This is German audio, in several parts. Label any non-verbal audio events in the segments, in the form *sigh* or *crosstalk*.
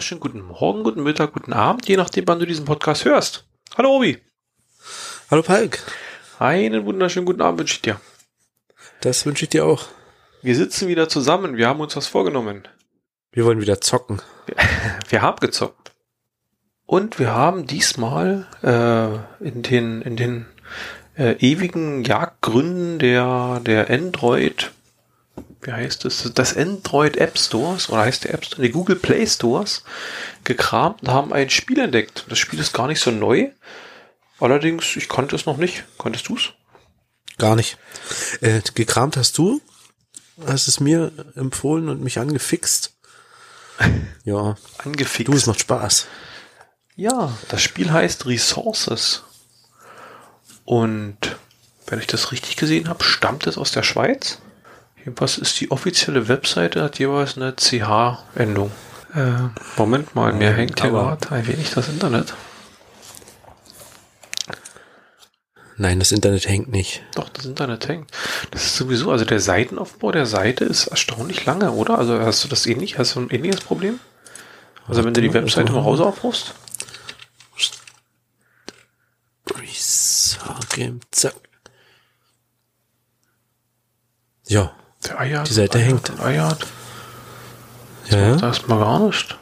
wunderschönen guten Morgen, guten Mittag, guten Abend, je nachdem, wann du diesen Podcast hörst. Hallo Obi. Hallo Palk. Einen wunderschönen guten Abend wünsche ich dir. Das wünsche ich dir auch. Wir sitzen wieder zusammen, wir haben uns was vorgenommen. Wir wollen wieder zocken. Wir, *laughs* wir haben gezockt. Und wir haben diesmal äh, in den, in den äh, ewigen Jagdgründen der, der Android, wie heißt es, das Android App Stores, oder heißt der App Store, die Google Play Stores, gekramt und haben ein Spiel entdeckt. Das Spiel ist gar nicht so neu. Allerdings, ich konnte es noch nicht. Konntest du es? Gar nicht. Äh, gekramt hast du? Hast es mir empfohlen und mich angefixt? *laughs* Ja. Angefixt. Du, es macht Spaß. Ja, das Spiel heißt Resources. Und wenn ich das richtig gesehen habe, stammt es aus der Schweiz. Jedenfalls ist die offizielle Webseite, hat jeweils eine CH-Endung. Äh, Moment mal, mir hängt hier gerade ein wenig das Internet. Nein, das Internet hängt nicht. Doch, das Internet hängt. Das ist sowieso, also der Seitenaufbau der Seite ist erstaunlich lange, oder? Also hast du das ähnlich? Hast du ein ähnliches Problem? Also wenn du die Webseite mal raus aufrufst? Resort zack. Ja, Der eiert. Die Seite eiert hängt. Eiert. ja, ja. Da ist mal gar nicht.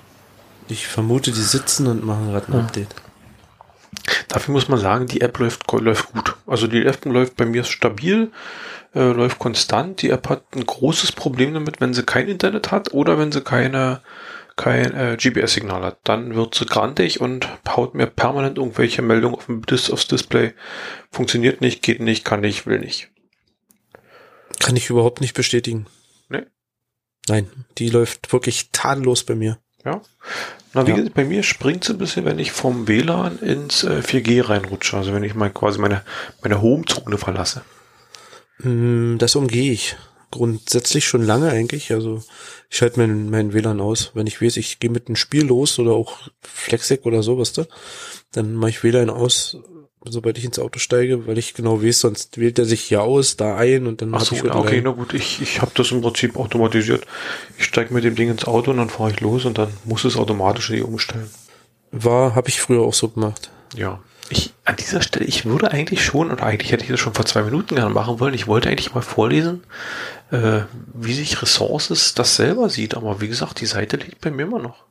Ich vermute, die sitzen und machen gerade ein Update. Dafür muss man sagen, die App läuft, läuft gut. Also die App läuft bei mir stabil, äh, läuft konstant. Die App hat ein großes Problem damit, wenn sie kein Internet hat oder wenn sie keine kein äh, GPS-Signal hat. Dann wird sie grantig und haut mir permanent irgendwelche Meldungen auf dem Dis aufs Display. Funktioniert nicht, geht nicht, kann nicht, will nicht. Kann ich überhaupt nicht bestätigen. Nee. Nein, die läuft wirklich tadellos bei mir. Ja. Na, wie Ja. gesagt, bei mir springt sie ein bisschen, wenn ich vom WLAN ins äh, 4G reinrutsche. Also wenn ich mal quasi meine, meine Home-Zone verlasse. Mm, Das umgehe ich. Grundsätzlich schon lange eigentlich. Also ich schalte mein, mein WLAN aus. Wenn ich weiß, ich gehe mit einem Spiel los oder auch Flexec oder sowas da, dann mache ich WLAN aus, sobald ich ins Auto steige, weil ich genau weiß, sonst wählt er sich hier aus, da ein und dann Ach so, ich ja, okay, rein. na gut, ich, ich habe das im Prinzip automatisiert. Ich steige mit dem Ding ins Auto und dann fahre ich los und dann muss es automatisch eh umstellen. War, habe ich früher auch so gemacht. Ja. Ich, an dieser Stelle, ich würde eigentlich schon, oder eigentlich hätte ich das schon vor zwei Minuten gerne machen wollen, ich wollte eigentlich mal vorlesen, äh, wie sich Ressources das selber sieht, aber wie gesagt, die Seite liegt bei mir immer noch.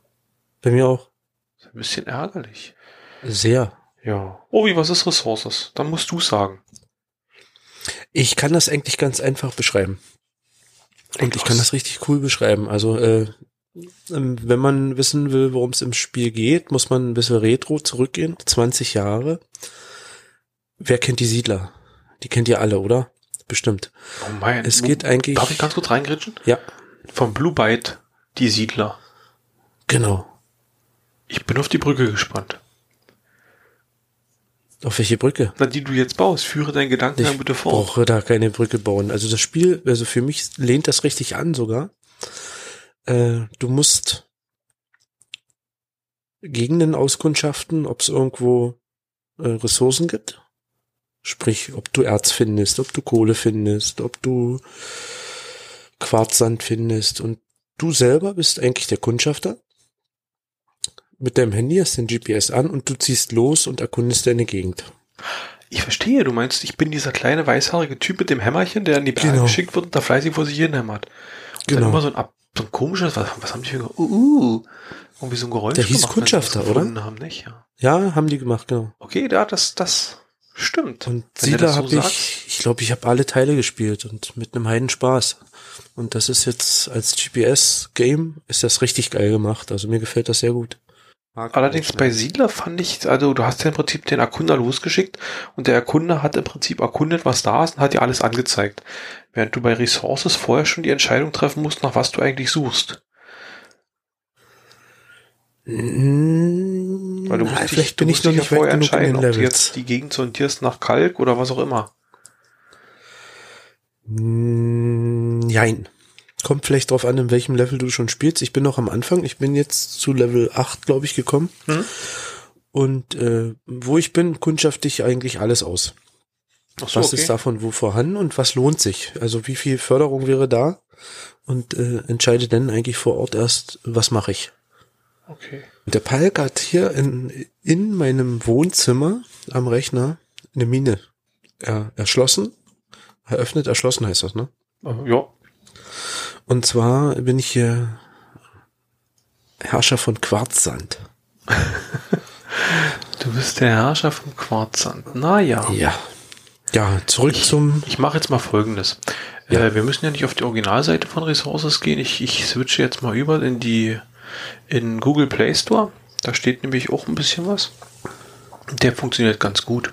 Bei mir auch. Ist ein bisschen ärgerlich. Sehr. Ja. Obi, was ist Ressources? Dann musst du sagen. Ich kann das eigentlich ganz einfach beschreiben. Und ich kann das richtig cool beschreiben. Also, äh, ähm, wenn man wissen will, worum es im Spiel geht, muss man ein bisschen retro zurückgehen. 20 Jahre. Wer kennt die Siedler? Die kennt ihr alle, oder? Bestimmt. Oh mein. Es geht eigentlich. Darf ich ganz kurz reingritschen? Ja, Vom Blue Byte, die Siedler. genau. Ich bin auf die Brücke gespannt. Auf welche Brücke? Na, die du jetzt baust, führe deinen Gedankengang Ich bitte fort. brauche da keine Brücke bauen. Also das Spiel, also für mich lehnt das richtig an sogar. Äh, du musst Gegenden auskundschaften, ob es irgendwo äh, Ressourcen gibt. Sprich, ob du Erz findest, ob du Kohle findest, ob du Quarzsand findest. Und du selber bist eigentlich der Kundschafter. Mit deinem Handy hast den GPS an und du ziehst los und erkundest deine Gegend. Ich verstehe, du meinst, ich bin dieser kleine weißhaarige Typ mit dem Hämmerchen, der in die Berge Genau. geschickt wird und da fleißig vor sich hin hämmert. Und Genau. dann immer so ein, Ab so ein komisches, was, was haben die für ein uh, uh, irgendwie so ein Geräusch Der hieß gemacht, Kundschafter, oder? Haben, nicht? Ja. Ja, haben die gemacht, genau. Okay, ja, das, das stimmt. Und Siedler so habe ich, ich glaube, ich habe alle Teile gespielt und mit einem heiden Spaß. Und das ist jetzt als GPS-Game ist das richtig geil gemacht. Also mir gefällt das sehr gut. Mag Allerdings bei? Siedler fand ich, also du hast ja im Prinzip den Erkunder losgeschickt und der Erkunder hat im Prinzip erkundet, was da ist und hat dir alles angezeigt. Während du bei Resources vorher schon die Entscheidung treffen musst, nach was du eigentlich suchst. Mm, Weil du na, musst dich, vielleicht du bin ich musst noch dich ja nicht vorher entscheiden, den ob du jetzt die Gegend sondierst nach Kalk oder was auch immer. Mm, Nein. Kommt vielleicht drauf an, in welchem Level du schon spielst. Ich bin noch am Anfang. Ich bin jetzt zu Level 8, glaube ich, gekommen. Hm? Und äh, wo ich bin, kundschafte ich eigentlich alles aus. So, was okay. ist davon wo vorhanden und was lohnt sich? Also wie viel Förderung wäre da? Und äh, entscheide dann eigentlich vor Ort erst, was mache ich. Okay. Der Palk hat hier in, in meinem Wohnzimmer am Rechner eine Mine er, erschlossen. Eröffnet, erschlossen heißt das, ne? Ja. Und zwar bin ich hier Herrscher von Quarzsand. Du bist der Herrscher vom Quarzsand. Naja. Ja. Ja, zurück zum. Ich mache jetzt mal folgendes. Ja. Äh, wir müssen ja nicht auf die Originalseite von Resources gehen. Ich, ich switche jetzt mal über in die in Google Play Store. Da steht nämlich auch ein bisschen was. Der funktioniert ganz gut.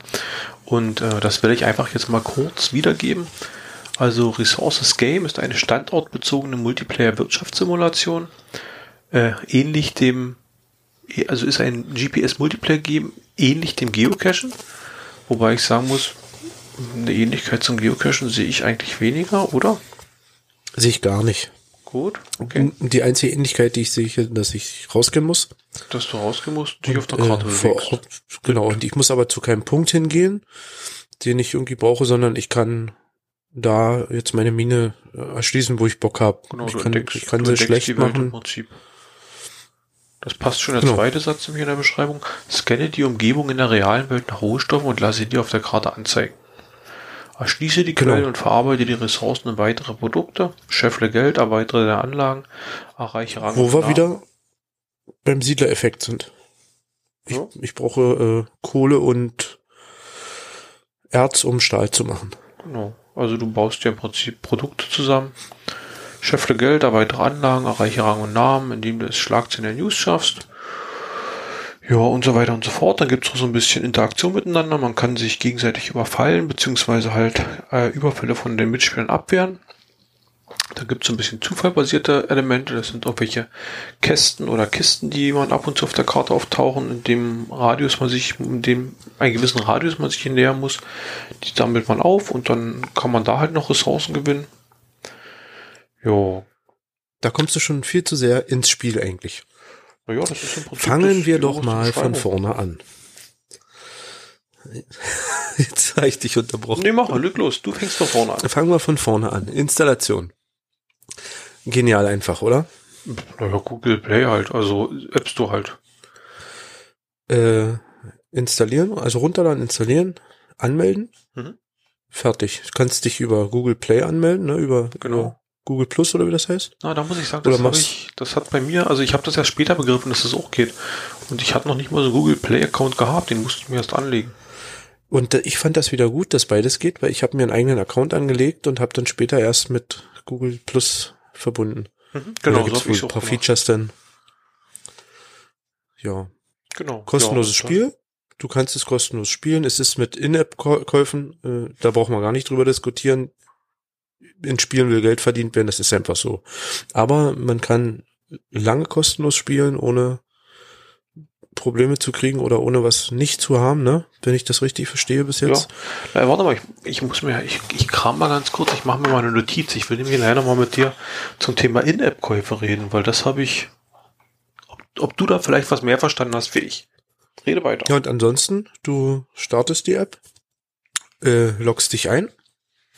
Und äh, das werde ich einfach jetzt mal kurz wiedergeben. Also Resources Game ist eine standortbezogene Multiplayer-Wirtschaftssimulation. Äh, ähnlich dem, also ist ein GPS-Multiplayer-Game ähnlich dem Geocachen. Wobei ich sagen muss, eine Ähnlichkeit zum Geocachen sehe ich eigentlich weniger, oder? Sehe ich gar nicht. Gut, okay. Die einzige Ähnlichkeit, die ich sehe, ist, dass ich rausgehen muss. Dass du rausgehen musst, dich auf der Äh, Karte vor bewegst. Ort, genau. Und ich muss aber zu keinem Punkt hingehen, den ich irgendwie brauche, sondern ich kann da jetzt meine Mine äh, erschließen, wo ich Bock habe. Genau, ich du kann, entdeckst, ich kann sie schlecht die Welt im machen. Prinzip. Das passt schon der Genau. zweite Satz in der Beschreibung. Scanne die Umgebung in der realen Welt nach Rohstoffen und lasse sie dir auf der Karte anzeigen. Erschließe die Genau. Quellen und verarbeite die Ressourcen in weitere Produkte, scheffle Geld, erweitere deine Anlagen, erreiche Rang Wo wir Namen. wieder beim Siedlereffekt sind. Ich, Ja. ich brauche äh, Kohle und Erz, um Stahl zu machen. Genau. Also du baust dir im Prinzip Produkte zusammen, scheffle Geld, erweitere Anlagen, erreiche Rang und Namen, indem du es Schlagzeilen der News schaffst. Ja, und so weiter und so fort. Dann gibt es so ein bisschen Interaktion miteinander. Man kann sich gegenseitig überfallen, beziehungsweise halt äh, Überfälle von den Mitspielern abwehren. Da gibt es ein bisschen zufallbasierte Elemente. Das sind irgendwelche Kästen oder Kisten, die man ab und zu auf der Karte auftauchen, in dem Radius man sich, in dem einen gewissen Radius man sich nähern muss. Die sammelt man auf und dann kann man da halt noch Ressourcen gewinnen. Ja, Da kommst du schon viel zu sehr ins Spiel eigentlich. Prinzip Fangen wir doch mal von vorne an. *laughs* Jetzt habe ich dich unterbrochen. Nee, mach mal, leg los. Du fängst von vorne an. Fangen wir von vorne an. Installation. Genial einfach, oder? Naja, Google Play halt, also App Store halt. Äh, installieren, also runterladen, installieren, anmelden. Mhm. Fertig. Du kannst dich über Google Play anmelden, ne? Über, Genau. über Google Plus oder wie das heißt. Na, da muss ich sagen, Oder das, ich, das hat bei mir, also ich habe das erst später begriffen, dass das auch geht. Und ich hatte noch nicht mal so einen Google Play Account gehabt, den musste ich mir erst anlegen. Und äh, ich fand das wieder gut, dass beides geht, weil ich habe mir einen eigenen Account angelegt und habe dann später erst mit Google Plus verbunden. Mhm, Genau, da so hab wohl ich's ein paar gemacht. Features dann. Ja, Genau. kostenloses ja, Spiel. Du kannst es kostenlos spielen. Es ist mit In-App-Käufen, äh, da braucht man gar nicht drüber diskutieren. In Spielen will Geld verdient werden, das ist einfach so. Aber man kann lange kostenlos spielen, ohne Probleme zu kriegen oder ohne was nicht zu haben, ne? Wenn ich das richtig verstehe bis jetzt. Ja. Äh, warte mal, ich, ich muss mir, ich, ich kram mal ganz kurz, ich mache mir mal eine Notiz. Ich will nämlich leider mal mit dir zum Thema In-App-Käufe reden, weil das habe ich, ob, ob du da vielleicht was mehr verstanden hast wie ich. Rede weiter. Ja, und ansonsten, du startest die App, äh, loggst dich ein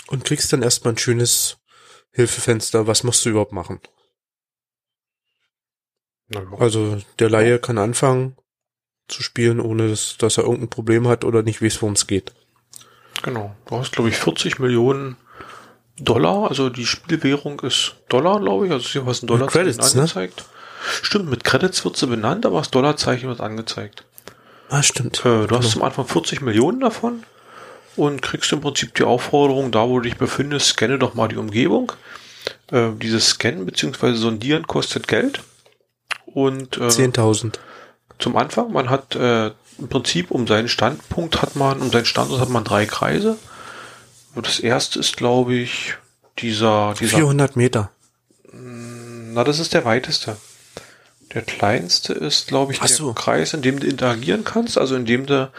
und kriegst dann erstmal ein schönes Hilfefenster. Was musst du überhaupt machen? Na. Also der Laie kann anfangen zu spielen, ohne dass, dass er irgendein Problem hat oder nicht weiß, worum es geht. Genau. Du hast, glaube ich, 40 Millionen Dollar. Also die Spielwährung ist Dollar, glaube ich. Also hier was ein Dollarzeichen ne? angezeigt. Stimmt, mit Credits wird sie benannt, aber das Dollarzeichen wird angezeigt. Ah, stimmt. Äh, du hast Genau. zum Anfang 40 Millionen davon und kriegst im Prinzip die Aufforderung, da wo du dich befindest, scanne doch mal die Umgebung. Äh, dieses Scannen bzw. Sondieren kostet Geld. Und äh, 10.000. zum Anfang, man hat äh, im Prinzip um seinen Standpunkt hat man, um seinen Standort hat man drei Kreise. Und das erste ist, glaube ich, dieser, dieser 400 Meter. na, das ist der weiteste. Der kleinste ist, glaube ich, Ach der so. Kreis, in dem du interagieren kannst, also in dem du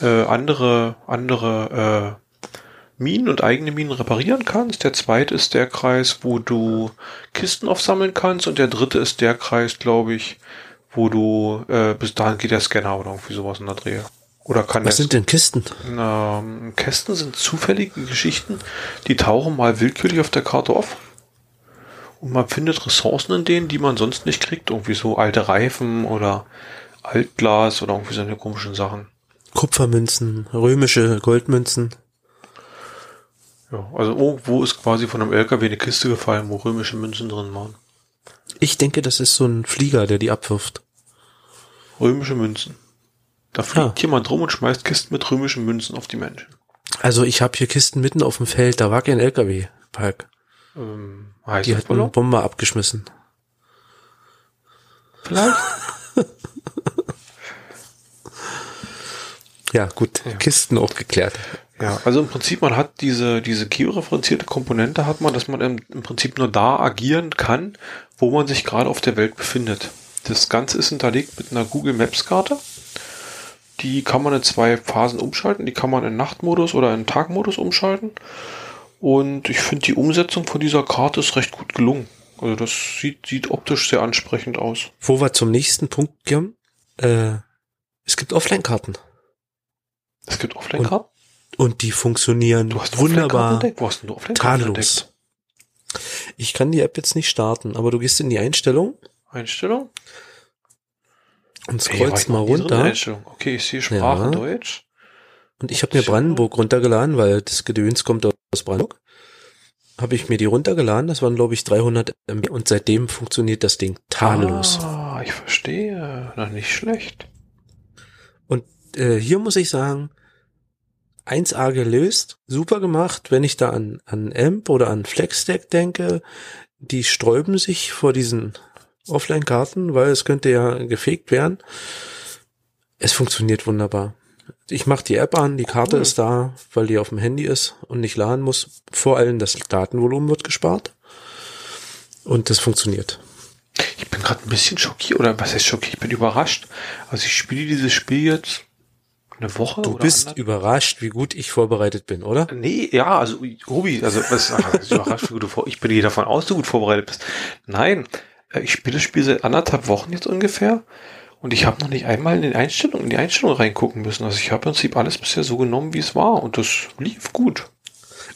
äh, andere, andere äh, Minen und eigene Minen reparieren kannst. Der zweite ist der Kreis, wo du Kisten aufsammeln kannst und der dritte ist der Kreis, glaube ich, wo du äh, bis dahin geht der Scanner oder irgendwie sowas in der Dreh. Oder kann Was sind denn Kisten? ähm, Kästen sind zufällige Geschichten, die tauchen mal willkürlich auf der Karte auf. Und man findet Ressourcen in denen, die man sonst nicht kriegt. Irgendwie so alte Reifen oder Altglas oder irgendwie so eine komischen Sachen. Kupfermünzen, römische Goldmünzen. Ja, also irgendwo ist quasi von einem LKW eine Kiste gefallen, wo römische Münzen drin waren. Ich denke, das ist so ein Flieger, der die abwirft. Römische Münzen. Da fliegt Ah. jemand rum und schmeißt Kisten mit römischen Münzen auf die Menschen. Also ich habe hier Kisten mitten auf dem Feld, da war kein LKW, Park. Ähm, Die hat eine? Bombe abgeschmissen. Vielleicht? *laughs* Ja, gut, Ja. Kisten auch geklärt. Ja, also im Prinzip, man hat diese, diese georeferenzierte Komponente hat man, dass man im, im Prinzip nur da agieren kann, wo man sich gerade auf der Welt befindet. Das Ganze ist hinterlegt mit einer Google Maps Karte. Die kann man in zwei Phasen umschalten. Die kann man in Nachtmodus oder in Tagmodus umschalten. Und ich finde, die Umsetzung von dieser Karte ist recht gut gelungen. Also das sieht, sieht optisch sehr ansprechend aus. Wo wir zum nächsten Punkt kommen, äh, es gibt Offline-Karten Es gibt Offline-Karten. und die funktionieren Du hast wunderbar. Wo hast denn du Offline-Karten tadellos. Ich kann die App jetzt nicht starten, aber du gehst in die Einstellung Einstellung? und Ey, scrollst ich mal runter. Einstellung. Okay, ich sehe Sprache Ja. Deutsch. Und ich habe mir Brandenburg runtergeladen, weil das Gedöns kommt aus Brandenburg. Habe ich mir die runtergeladen, das waren glaube ich 300 MB und seitdem funktioniert das Ding tadellos. Ah, ich verstehe. Na, nicht schlecht. Und äh, hier muss ich sagen, 1A gelöst, super gemacht, wenn ich da an, an AMP oder an FlexStack denke, die sträuben sich vor diesen Offline-Karten, weil es könnte ja gefegt werden. Es funktioniert wunderbar. Ich mache die App an, die Karte Cool. ist da, weil die auf dem Handy ist und nicht laden muss. Vor allem das Datenvolumen wird gespart. Und das funktioniert. Ich bin gerade ein bisschen schockiert, oder was heißt schockiert? Ich bin überrascht. Also ich spiele dieses Spiel jetzt eine Woche Du bist anderthalb- überrascht, wie gut ich vorbereitet bin, oder? Nee, ja, also Robi, also was ist überrascht, wie gut du vor, ich bin hier davon aus, du gut vorbereitet bist. Nein, ich spiele das Spiel seit anderthalb Wochen jetzt ungefähr und ich habe noch nicht einmal in den Einstellungen, in die Einstellungen reingucken müssen. Also ich habe im Prinzip alles bisher so genommen, wie es war und das lief gut.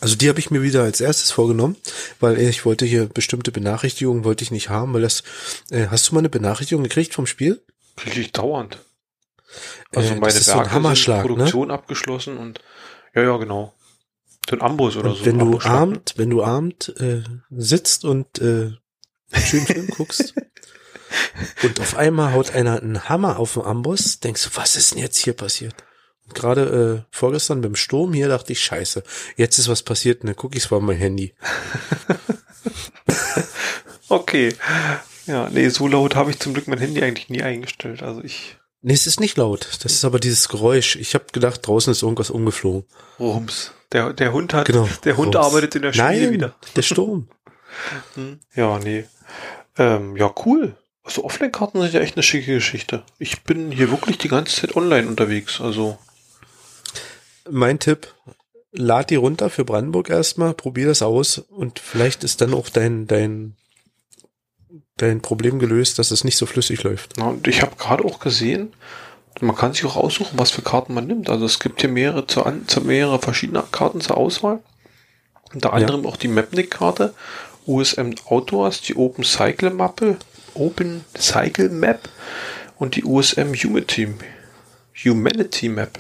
Also die habe ich mir wieder als erstes vorgenommen, weil ich wollte hier bestimmte Benachrichtigungen wollte ich nicht haben, weil das äh, hast du mal eine Benachrichtigung gekriegt vom Spiel? Kriege ich dauernd. Also Äh, meine das ist so ein Werke Hammerschlag, ne? sind Produktion abgeschlossen und ja, ja, genau. So ein Amboss oder Und so. wenn du ne? abend, wenn du abend äh, sitzt und äh, schön Film *laughs* guckst und auf einmal haut einer einen Hammer auf den Amboss, denkst du, was ist denn jetzt hier passiert? Und gerade äh, vorgestern beim Sturm hier dachte ich, scheiße, jetzt ist was passiert und dann gucke ich es mal auf mein Handy. *laughs* Okay. Ja, nee, so laut habe ich zum Glück mein Handy eigentlich nie eingestellt. Also ich Nee, es ist nicht laut. Das ist aber dieses Geräusch. Ich habe gedacht, draußen ist irgendwas umgeflogen. Rums. Der, der Hund hat, Genau. der Hund Rums. arbeitet in der Schule Nein, wieder. der Sturm. *laughs* Hm. Ja, nee. Ähm, ja, cool. Also Offline-Karten sind ja echt eine schicke Geschichte. Ich bin hier wirklich die ganze Zeit online unterwegs. Also, mein Tipp, lad die runter für Brandenburg erstmal, probier das aus und vielleicht ist dann auch dein, dein, dein Problem gelöst, dass es nicht so flüssig läuft. na, und ich habe gerade auch gesehen, man kann sich auch aussuchen, was für Karten man nimmt. Also es gibt hier mehrere, zu, mehrere verschiedene Karten zur Auswahl. Unter anderem auch die Mapnik-Karte, USM Outdoors, die Open Cycle Mappe, Open Cycle Map und die USM Humanity, Humanity Map.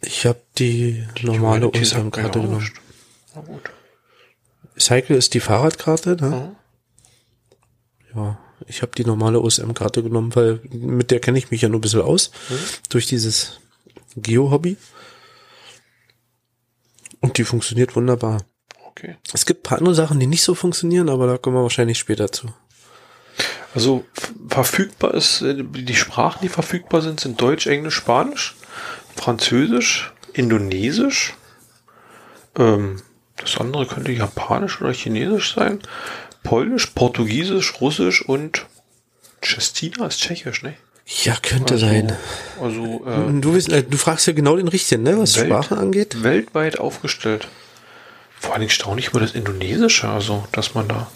Ich habe die, normale sagt mir USM-Karte genommen. Na gut. Cycle ist die Fahrradkarte, ne? Mhm. Ja, ich habe die normale USM-Karte genommen, weil mit der kenne ich mich ja nur ein bisschen aus, Mhm. durch dieses Geo-Hobby. Und die funktioniert wunderbar. Okay. Es gibt ein paar andere Sachen, die nicht so funktionieren, aber da kommen wir wahrscheinlich später zu. Also verfügbar ist, äh, die Sprachen, die verfügbar sind, sind Deutsch, Englisch, Spanisch, Französisch, Indonesisch. Ähm, das andere könnte Japanisch oder Chinesisch sein. Polnisch, Portugiesisch, Russisch und Tschestina ist Tschechisch, ne? Ja, könnte Also, sein. Also äh, Du, willst, äh, du fragst ja genau den Richtigen, ne, was Welt- Sprachen angeht. weltweit aufgestellt. Vor allen Dingen staunlich über das Indonesische, also dass man da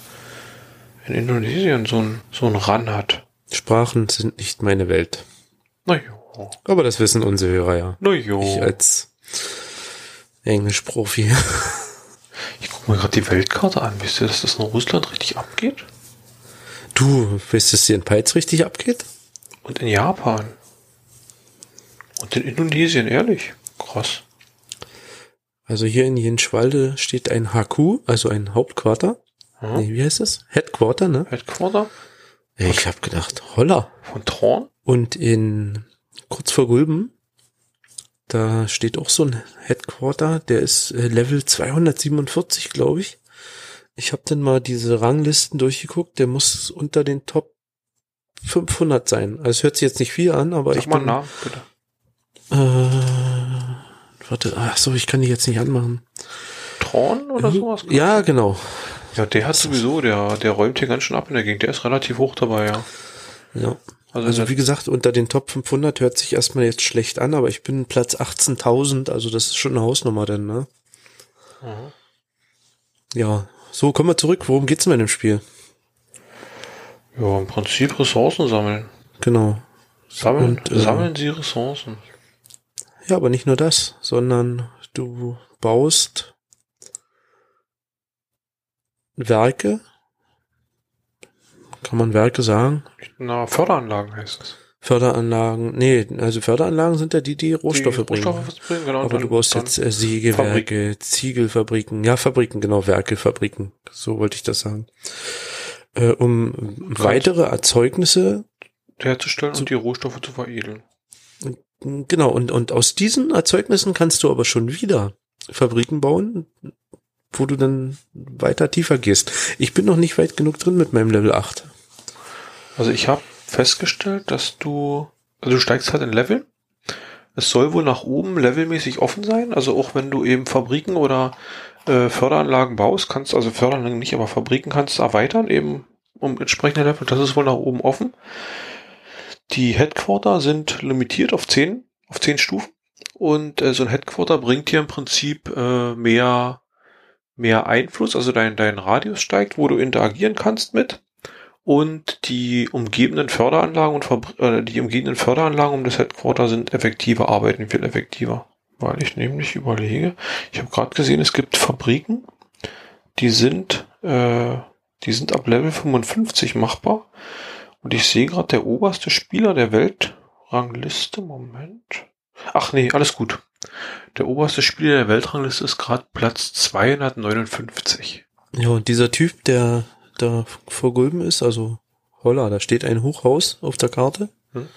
in Indonesien so ein so ein Ran hat. Sprachen sind nicht meine Welt. Na jo, Aber das wissen unsere Hörer ja. na jo. Ich als Englischprofi. *laughs* Ich gucke mir gerade die Weltkarte an. Wisst ihr, dass das in Russland richtig abgeht? Du, weißt du, dass hier in Peitz richtig abgeht? Und in Japan. Und in Indonesien, ehrlich. Krass. Also hier in Jenschwalde steht ein HQ, also ein Hauptquarter. Mhm. Nee, wie heißt das? Headquarter, ne? Headquarter Ja, Ich habe gedacht, holla. von Thorn. Und in kurz vor Gulben, da steht auch so ein Headquarter, der ist äh, Level 247, glaube ich. Ich habe dann mal diese Ranglisten durchgeguckt, der muss unter den Top 500 sein. Also es hört sich jetzt nicht viel an, aber Sag ich mal bin Namen, bitte. äh, warte, ach so, ich kann die jetzt nicht anmachen. Thorn oder sowas? Ja, genau. Ja, der hat sowieso, der, der räumt hier ganz schön ab in der Gegend. Der ist relativ hoch dabei, ja. Ja. Also, Also wie gesagt, unter den Top 500 hört sich erstmal jetzt schlecht an, aber ich bin Platz 18.000, also das ist schon eine Hausnummer dann, ne? Mhm. Ja, so, kommen wir zurück. Worum geht's denn in dem Spiel? ja, im Prinzip Ressourcen sammeln. Genau. Sammeln, Und, äh, sammeln Sie Ressourcen. Ja, aber nicht nur das, sondern du baust Werke. Kann man Werke sagen? Na, Förderanlagen heißt es. Förderanlagen. Nee, also Förderanlagen sind ja die, die Rohstoffe Die bringen. Rohstoffe bringen, genau. Aber dann- du baust jetzt äh, Sägewerke, Ziegelfabriken, ja, Fabriken, genau, Werke, Fabriken. So wollte ich das sagen. Äh, um weitere Erzeugnisse, herzustellen und die Rohstoffe zu veredeln. Genau, und, und aus diesen Erzeugnissen kannst du aber schon wieder Fabriken bauen, wo du dann weiter tiefer gehst. Ich bin noch nicht weit genug drin mit meinem Level 8. Also ich habe festgestellt, dass du, also du steigst halt in Level. Es soll wohl nach oben levelmäßig offen sein. Also auch wenn du eben Fabriken oder äh, Förderanlagen baust, kannst also Förderanlagen nicht, aber Fabriken kannst erweitern eben um entsprechende Level. Das ist wohl nach oben offen. Die Headquarter sind limitiert auf 10, auf 10 Stufen. Und äh, so ein Headquarter bringt dir im Prinzip äh, mehr, mehr Einfluss, also dein, dein Radius steigt, wo du interagieren kannst mit und die umgebenden Förderanlagen und Fabri äh, die umgebenden Förderanlagen um das Headquarter sind effektiver, arbeiten viel effektiver. Weil ich nämlich überlege, ich habe gerade gesehen, es gibt Fabriken, die sind, äh, die sind ab Level 55 machbar. Und ich sehe gerade der oberste Spieler der Weltrangliste. Moment. Ach nee, alles gut. Der oberste Spieler der Weltrangliste ist gerade Platz 259. Ja, und dieser Typ, der da vor Gulben ist, also holla, da steht ein Hochhaus auf der Karte. Hm.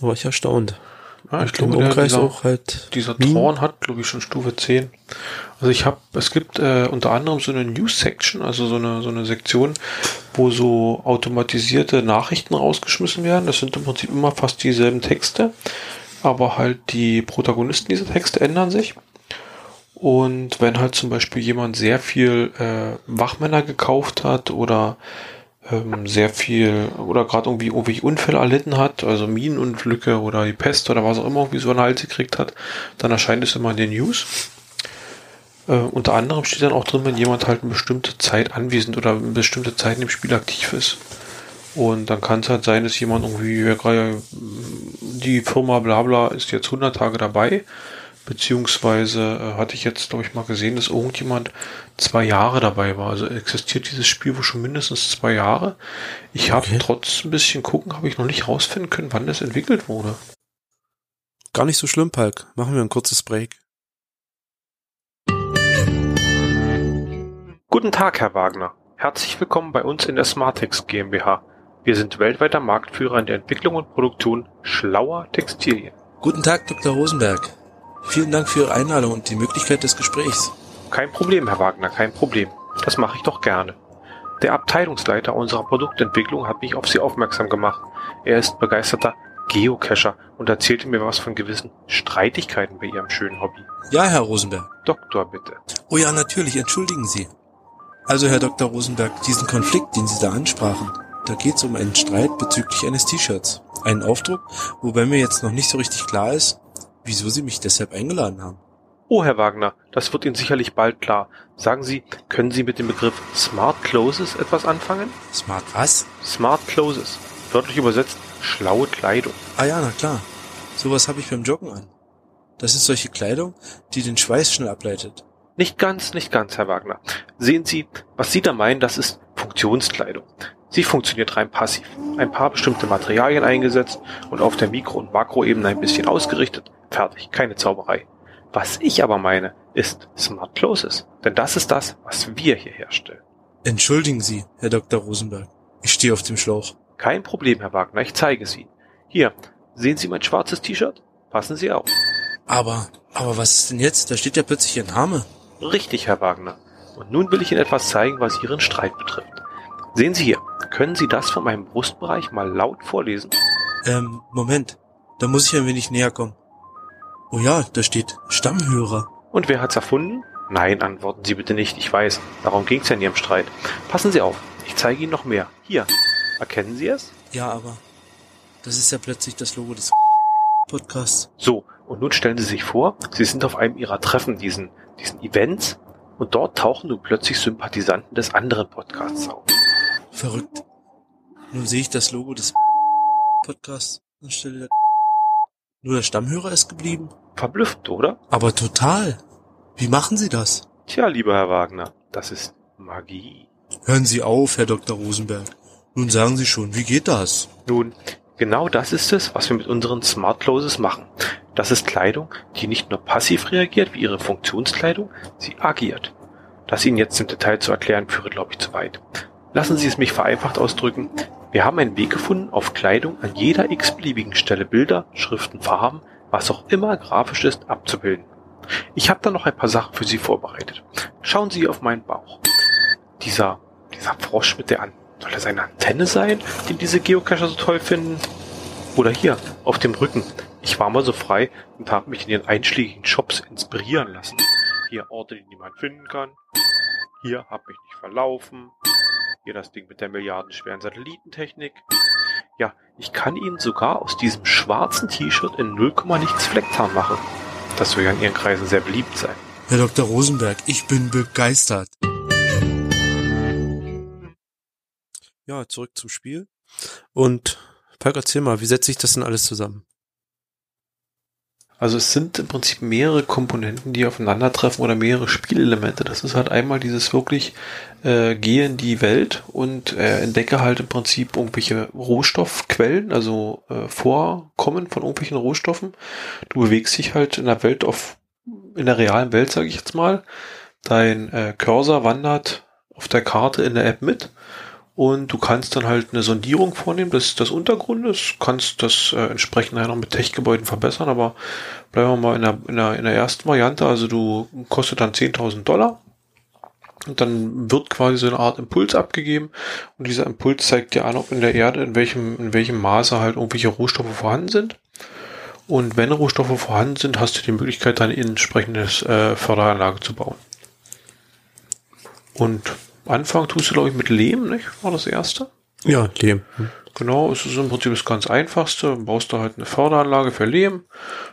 Da war ich erstaunt. Ja, ich glaube, Umkreis dieser, auch halt. dieser Minen. Thorn hat, glaube ich, schon Stufe 10. Also ich habe, es gibt äh, unter anderem so eine News-Section, also so eine, so eine Sektion, wo so automatisierte Nachrichten rausgeschmissen werden. Das sind im Prinzip immer fast dieselben Texte, aber halt die Protagonisten dieser Texte ändern sich. Und wenn halt zum Beispiel jemand sehr viel äh, Wachmänner gekauft hat oder ähm, sehr viel oder gerade irgendwie irgendwie Unfälle erlitten hat, also Minenunglücke oder die Pest oder was auch immer irgendwie so einen Hals gekriegt hat, dann erscheint es immer in den News. Äh, unter anderem steht dann auch drin, wenn jemand halt eine bestimmte Zeit anwesend oder eine bestimmte Zeit im Spiel aktiv ist. Und dann kann es halt sein, dass jemand irgendwie, die Firma Blabla ist jetzt 100 Tage dabei, beziehungsweise äh, hatte ich jetzt, glaube ich, mal gesehen, dass irgendjemand zwei Jahre dabei war. Also existiert dieses Spiel wohl schon mindestens zwei Jahre. Ich habe Okay. trotz ein bisschen gucken, habe ich noch nicht rausfinden können, wann das entwickelt wurde. Gar nicht so schlimm, Palk. Machen wir ein kurzes Break. Guten Tag, Herr Wagner. Herzlich willkommen bei uns in der Smartex GmbH. Wir sind weltweiter Marktführer in der Entwicklung und Produktion schlauer Textilien. Guten Tag, Dr. Rosenberg. Vielen Dank für Ihre Einladung und die Möglichkeit des Gesprächs. Kein Problem, Herr Wagner, kein Problem. Das mache ich doch gerne. Der Abteilungsleiter unserer Produktentwicklung hat mich auf Sie aufmerksam gemacht. Er ist begeisterter Geocacher und erzählte mir was von gewissen Streitigkeiten bei Ihrem schönen Hobby. Ja, Herr Rosenberg. Doktor, bitte. Oh ja, natürlich, entschuldigen Sie. Also, Herr Dr. Rosenberg, diesen Konflikt, den Sie da ansprachen, da geht es um einen Streit bezüglich eines T-Shirts. Einen Aufdruck, wobei mir jetzt noch nicht so richtig klar ist, wieso Sie mich deshalb eingeladen haben. Oh, Herr Wagner, das wird Ihnen sicherlich bald klar. Sagen Sie, können Sie mit dem Begriff Smart Clothes etwas anfangen? Smart was? Smart Clothes. Wörtlich übersetzt schlaue Kleidung. Ah ja, na klar. Sowas habe ich beim Joggen an. Das ist solche Kleidung, die den Schweiß schnell ableitet. Nicht ganz, nicht ganz, Herr Wagner. Sehen Sie, was Sie da meinen, das ist Funktionskleidung. Sie funktioniert rein passiv. Ein paar bestimmte Materialien eingesetzt und auf der Mikro- und Makroebene ein bisschen ausgerichtet. Fertig, keine Zauberei. Was ich aber meine, ist Smart Closes. Denn das ist das, was wir hier herstellen. Entschuldigen Sie, Herr Dr. Rosenberg. Ich stehe auf dem Schlauch. Kein Problem, Herr Wagner, ich zeige es Ihnen. Hier, sehen Sie mein schwarzes T-Shirt? Passen Sie auf. Aber, aber was ist denn jetzt? Da steht ja plötzlich Ihr Name. Richtig, Herr Wagner. Und nun will ich Ihnen etwas zeigen, was Ihren Streit betrifft. Sehen Sie hier, können Sie das von meinem Brustbereich mal laut vorlesen? Ähm, Moment. Da muss ich ein wenig näher kommen. Oh ja, da steht Stammhörer. Und wer hat's erfunden? Nein, antworten Sie bitte nicht, ich weiß. Darum ging's ja in Ihrem Streit. Passen Sie auf, ich zeige Ihnen noch mehr. Hier, erkennen Sie es? Ja, aber das ist ja plötzlich das Logo des Podcasts. So, und nun stellen Sie sich vor, Sie sind auf einem Ihrer Treffen, diesen, diesen Events, und dort tauchen nun plötzlich Sympathisanten des anderen Podcasts auf. Verrückt. Nun sehe ich das Logo des Podcasts anstelle der Nur der Stammhörer ist geblieben. Verblüffend, oder? Aber total. Wie machen Sie das? Tja, lieber Herr Wagner, das ist Magie. Hören Sie auf, Herr Dr. Rosenberg. Nun sagen Sie schon, wie geht das? Nun, genau das ist es, was wir mit unseren Smart Closes machen. Das ist Kleidung, die nicht nur passiv reagiert wie ihre Funktionskleidung, sie agiert. Das Ihnen jetzt im Detail zu erklären, führe, glaube ich, zu weit. Lassen Sie es mich vereinfacht ausdrücken. Wir haben einen Weg gefunden, auf Kleidung an jeder x-beliebigen Stelle Bilder, Schriften, Farben, was auch immer grafisch ist, abzubilden. Ich habe da noch ein paar Sachen für Sie vorbereitet. Schauen Sie auf meinen Bauch. Dieser, dieser Frosch mit der An soll das eine Antenne sein, den diese Geocacher so toll finden? Oder hier, auf dem Rücken. Ich war mal so frei und habe mich in den einschlägigen Shops inspirieren lassen. Hier Orte, die niemand finden kann. Hier hab mich nicht verlaufen. Hier das Ding mit der milliardenschweren Satellitentechnik. Ja, ich kann Ihnen sogar aus diesem schwarzen T-Shirt in 0, nichts Flecktarn machen. Das soll ja in Ihren Kreisen sehr beliebt sein. Herr Dr. Rosenberg, ich bin begeistert. Ja, zurück zum Spiel. Und Falk, erzähl mal, wie setzt sich das denn alles zusammen? Also es sind im Prinzip mehrere Komponenten, die aufeinandertreffen oder mehrere Spielelemente. Das ist halt einmal dieses wirklich äh, gehe in die Welt und äh, entdecke halt im Prinzip irgendwelche Rohstoffquellen, also äh, Vorkommen von irgendwelchen Rohstoffen. Du bewegst dich halt in der Welt auf in der realen Welt, sage ich jetzt mal. Dein äh, Cursor wandert auf der Karte in der App mit und du kannst dann halt eine Sondierung vornehmen des, des Untergrundes, kannst das äh, entsprechend noch mit Tech-Gebäuden verbessern, aber bleiben wir mal in der, in der, in der ersten Variante, also du kostet dann 10.000 Dollar und dann wird quasi so eine Art Impuls abgegeben und dieser Impuls zeigt dir an, ob in der Erde in welchem, in welchem Maße halt irgendwelche Rohstoffe vorhanden sind. Und wenn Rohstoffe vorhanden sind, hast du die Möglichkeit, dann entsprechendes äh, Förderanlage zu bauen. Und Anfang tust du, glaube ich, mit Lehm, nicht? War das erste? Ja, Lehm. Genau, es ist im Prinzip das ganz einfachste. Du baust da halt eine Förderanlage für Lehm.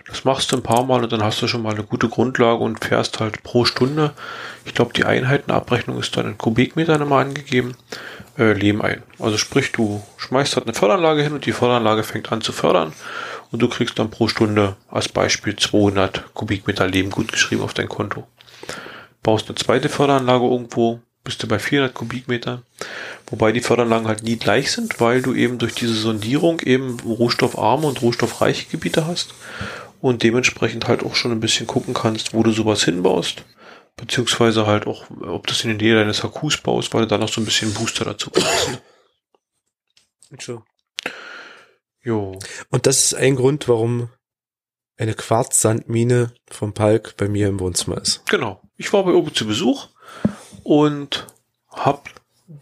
Das machst du ein paar Mal und dann hast du schon mal eine gute Grundlage und fährst halt pro Stunde. Ich glaube, die Einheitenabrechnung ist dann in Kubikmetern immer angegeben. Äh, Lehm ein. Also sprich, du schmeißt halt eine Förderanlage hin und die Förderanlage fängt an zu fördern und du kriegst dann pro Stunde als Beispiel 200 Kubikmeter Lehm gut geschrieben auf dein Konto. Baust eine zweite Förderanlage irgendwo, bist du bei 400 Kubikmetern. Wobei die Förderanlagen halt nie gleich sind, weil du eben durch diese Sondierung eben rohstoffarme und rohstoffreiche Gebiete hast und dementsprechend halt auch schon ein bisschen gucken kannst, wo du sowas hinbaust. Beziehungsweise halt auch, ob du es in der Nähe deines Akkus baust, weil du da noch so ein bisschen Booster dazu kriegst. So. Jo. Und das ist ein Grund, warum eine Quarzsandmine vom Palk bei mir im Wohnzimmer ist. Genau. Ich war bei Obi zu Besuch und habe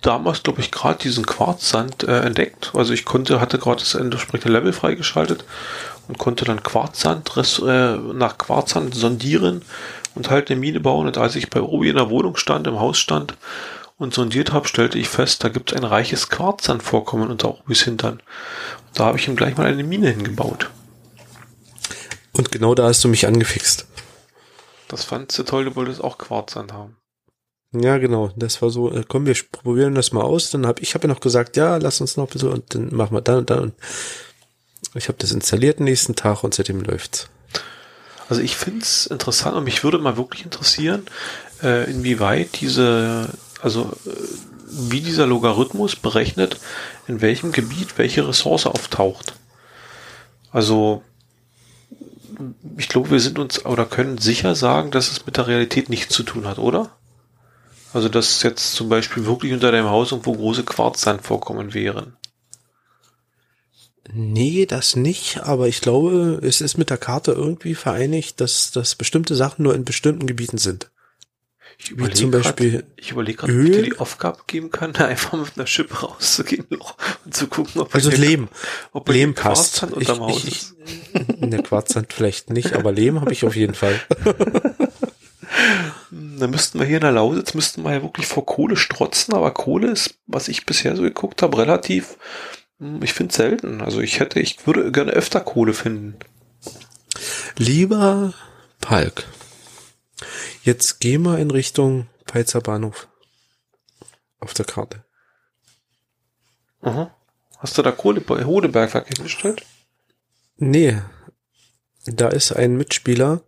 damals, glaube ich, gerade diesen Quarzsand äh, entdeckt. Also ich konnte, hatte gerade das entsprechende Level freigeschaltet und konnte dann Quarzsand äh, nach Quarzsand sondieren und halt eine Mine bauen. Und als ich bei Obi in der Wohnung stand, im Haus stand und sondiert habe, stellte ich fest, da gibt es ein reiches Quarzsandvorkommen unter Obis Hintern. Und da habe ich ihm gleich mal eine Mine hingebaut. Und genau da hast du mich angefixt. Das fandst du toll, du wolltest auch Quarzsand haben. Ja, genau. Das war so, äh, komm, wir probieren das mal aus. Dann habe ich habe ja noch gesagt, ja, lass uns noch ein bisschen und dann machen wir dann und dann. Und ich habe das installiert nächsten Tag und seitdem läuft's. Also ich finde es interessant und mich würde mal wirklich interessieren, äh, inwieweit diese, also äh, wie dieser Logarithmus berechnet, in welchem Gebiet welche Ressource auftaucht. Also ich glaube, wir sind uns oder können sicher sagen, dass es mit der Realität nichts zu tun hat, oder? Also dass jetzt zum Beispiel wirklich unter deinem Haus irgendwo große Quarzsandvorkommen wären. Nee, das nicht, aber ich glaube, es ist mit der Karte irgendwie vereinigt, dass, dass bestimmte Sachen nur in bestimmten Gebieten sind. Ich überlege zum Beispiel. ich überlege gerade, ob ich dir die Aufgabe geben kann, *laughs* einfach mit einer Schippe rauszugehen *laughs* und zu gucken, ob also Lehm, *laughs* ob Lehm passt. Ich, ich, ich, in der Quarzsand vielleicht nicht, aber Lehm habe ich auf jeden Fall. Dann müssten wir hier in der Lausitz, müssten wir ja wirklich vor Kohle strotzen, aber Kohle ist, was ich bisher so geguckt habe, relativ hm, ich finde selten. Also ich hätte, ich würde gerne öfter Kohle finden. Lieber Palk. Jetzt geh mal in Richtung Peizer Bahnhof. Auf der Karte. Aha. Hast du da Kohle bei Hodebergwerk hingestellt? Nee. Da ist ein Mitspieler,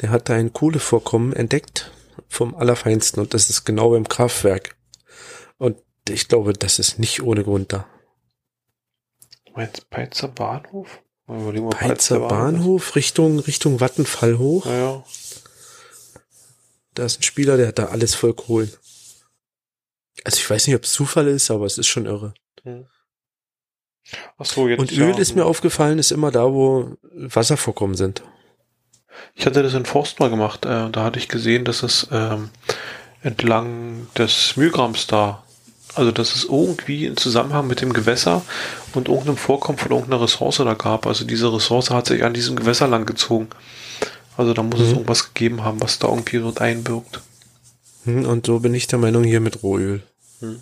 der hat da ein Kohlevorkommen entdeckt vom Allerfeinsten und das ist genau beim Kraftwerk. Und ich glaube, das ist nicht ohne Grund da. Meinst Peizer Bahnhof? Peizer, Peizer Bahnhof, Richtung, Richtung Vattenfall hoch. Ja, ja. Da ist ein Spieler, der hat da alles voll Kohlen. Also ich weiß nicht, ob es Zufall ist, aber es ist schon irre. Hm. Ach so, jetzt Und Öl ja, ist mir aufgefallen, ist immer da, wo Wasservorkommen sind. Ich hatte das in Forst mal gemacht. Äh, da hatte ich gesehen, dass es ähm, entlang des Mühlgrams da also, dass es irgendwie in Zusammenhang mit dem Gewässer und irgendeinem Vorkommen von irgendeiner Ressource da gab. Also diese Ressource hat sich an diesem Gewässer lang gezogen. Also da muss mhm. es irgendwas gegeben haben, was da irgendwie dort einwirkt. Hm, und so bin ich der Meinung hier mit Rohöl. Hm.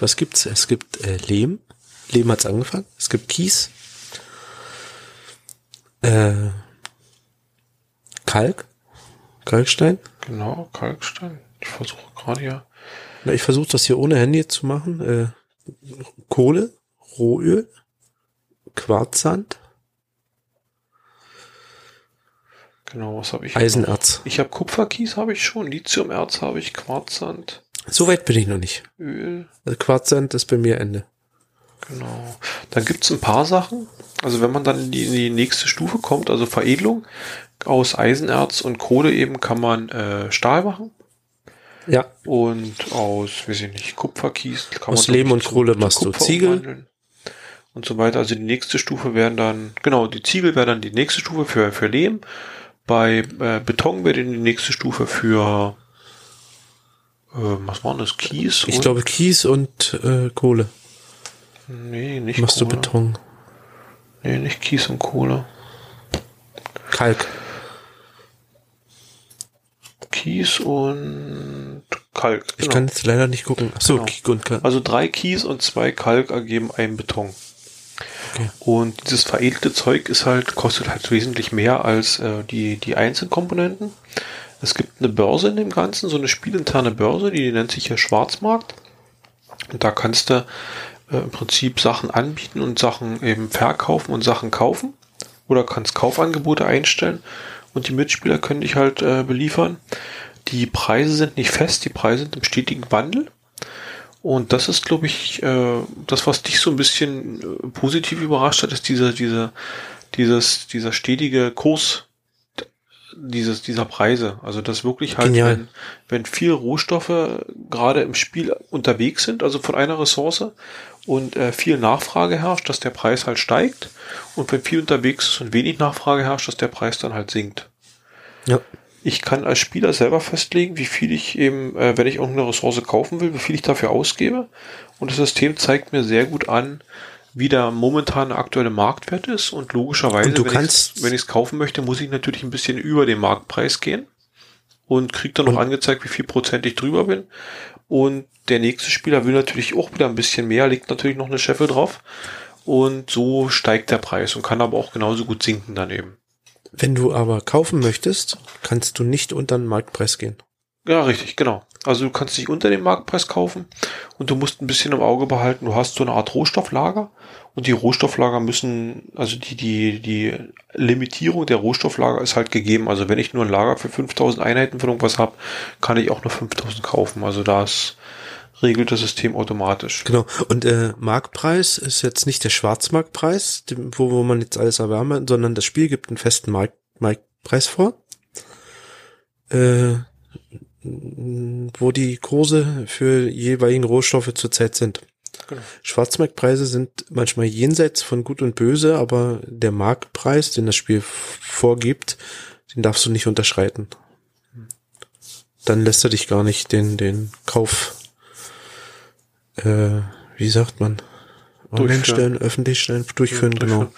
Was gibt's? Es gibt äh, Lehm. Lehm hat's angefangen. Es gibt Kies. Äh, Kalk. Kalkstein. Genau, Kalkstein. Ich versuche gerade hier na, ich versuche das hier ohne Handy zu machen. Äh, Kohle, Rohöl, Quarzsand. Genau, was habe ich? Eisenerz. Noch? Ich habe Kupferkies, habe ich schon. Lithiumerz habe ich, Quarzsand. So weit bin ich noch nicht. Öl. Also Quarzsand ist bei mir Ende. Genau. Dann gibt's ein paar Sachen. Also wenn man dann in die, in die nächste Stufe kommt, also Veredelung, aus Eisenerz und Kohle eben kann man äh, Stahl machen. Ja. Und aus, weiß ich nicht, Kupferkies kann aus man Lehm und Kohle machst du Ziegel. Und so weiter. Also die nächste Stufe wären dann, genau, die Ziegel wäre dann die nächste Stufe für, für Lehm. Bei äh, Beton wäre die nächste Stufe für, äh, was war das, Kies? Ich glaube Kies und äh, Kohle. Nee, nicht Machst Kohle. du Beton? Nee, nicht Kies und Kohle. Kalk. Kies und Kalk. Genau. Ich kann jetzt leider nicht gucken. Achso, genau. Kies und Kalk. Also drei Kies und zwei Kalk ergeben einen Beton. Okay. Und dieses veredelte Zeug ist halt, kostet halt wesentlich mehr als äh, die, die Einzelkomponenten. Es gibt eine Börse in dem Ganzen, so eine spielinterne Börse, die nennt sich hier Schwarzmarkt. Und da kannst du äh, im Prinzip Sachen anbieten und Sachen eben verkaufen und Sachen kaufen. Oder kannst Kaufangebote einstellen und die Mitspieler können dich halt äh, beliefern. Die Preise sind nicht fest, die Preise sind im stetigen Wandel. Und das ist, glaube ich, äh, das, was dich so ein bisschen äh, positiv überrascht hat, ist dieser, dieser, dieses, dieser stetige Kurs dieses, dieser Preise. Also das wirklich halt, wenn, wenn viel Rohstoffe gerade im Spiel unterwegs sind, also von einer Ressource und äh, viel Nachfrage herrscht, dass der Preis halt steigt und wenn viel unterwegs ist und wenig Nachfrage herrscht, dass der Preis dann halt sinkt. Ja. Ich kann als Spieler selber festlegen, wie viel ich eben, äh, wenn ich irgendeine Ressource kaufen will, wie viel ich dafür ausgebe. Und das System zeigt mir sehr gut an, wie der momentane aktuelle Marktwert ist. Und logischerweise, und wenn ich es kaufen möchte, muss ich natürlich ein bisschen über den Marktpreis gehen und kriegt dann noch angezeigt, wie viel Prozent ich drüber bin. Und der nächste Spieler will natürlich auch wieder ein bisschen mehr, legt natürlich noch eine Scheffel drauf. Und so steigt der Preis und kann aber auch genauso gut sinken daneben. Wenn du aber kaufen möchtest, kannst du nicht unter den Marktpreis gehen. Ja, richtig, genau. Also du kannst nicht unter dem Marktpreis kaufen und du musst ein bisschen im Auge behalten, du hast so eine Art Rohstofflager und die Rohstofflager müssen, also die, die, die Limitierung der Rohstofflager ist halt gegeben. Also wenn ich nur ein Lager für 5000 Einheiten von irgendwas habe, kann ich auch nur 5000 kaufen. Also das regelt das System automatisch. Genau. Und äh, Marktpreis ist jetzt nicht der Schwarzmarktpreis, wo, wo man jetzt alles erwärmt, sondern das Spiel gibt einen festen Markt, Marktpreis vor. Äh, wo die Kurse für jeweiligen Rohstoffe zurzeit sind. Genau. Schwarzmarktpreise sind manchmal jenseits von Gut und Böse, aber der Marktpreis, den das Spiel vorgibt, den darfst du nicht unterschreiten. Dann lässt er dich gar nicht den, den Kauf, äh, wie sagt man, online stellen, öffentlich stellen, durchführen, ja, genau.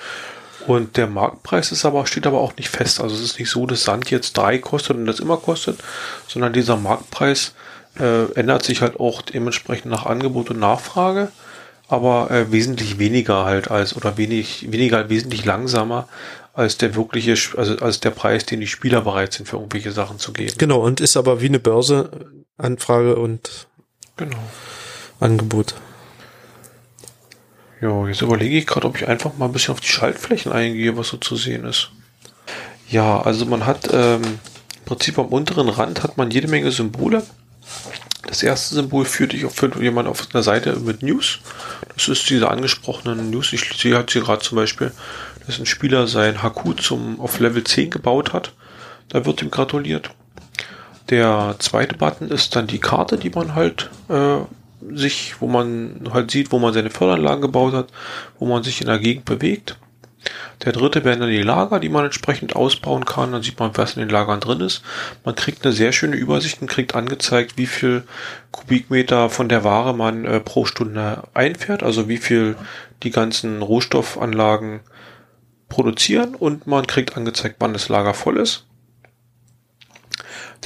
Und der Marktpreis ist aber, steht aber auch nicht fest. Also es ist nicht so, dass Sand jetzt drei kostet und das immer kostet, sondern dieser Marktpreis äh, ändert sich halt auch dementsprechend nach Angebot und Nachfrage, aber äh, wesentlich weniger halt als oder wenig, weniger, wesentlich langsamer als der wirkliche, also als der Preis, den die Spieler bereit sind, für irgendwelche Sachen zu geben. Genau, und ist aber wie eine Börse Anfrage und genau. Angebot. Ja, jetzt überlege ich gerade, ob ich einfach mal ein bisschen auf die Schaltflächen eingehe, was so zu sehen ist. Ja, also man hat ähm, im Prinzip am unteren Rand hat man jede Menge Symbole. Das erste Symbol führt dich auf jemand auf einer Seite mit News. Das ist diese angesprochenen News. Ich sehe halt hier gerade zum Beispiel, dass ein Spieler sein HQ zum auf Level 10 gebaut hat. Da wird ihm gratuliert. Der zweite Button ist dann die Karte, die man halt äh, sich, wo man halt sieht, wo man seine Förderanlagen gebaut hat, wo man sich in der Gegend bewegt. Der dritte wären dann die Lager, die man entsprechend ausbauen kann. Dann sieht man, was in den Lagern drin ist. Man kriegt eine sehr schöne Übersicht und kriegt angezeigt, wie viel Kubikmeter von der Ware man äh, pro Stunde einfährt, also wie viel die ganzen Rohstoffanlagen produzieren und man kriegt angezeigt, wann das Lager voll ist.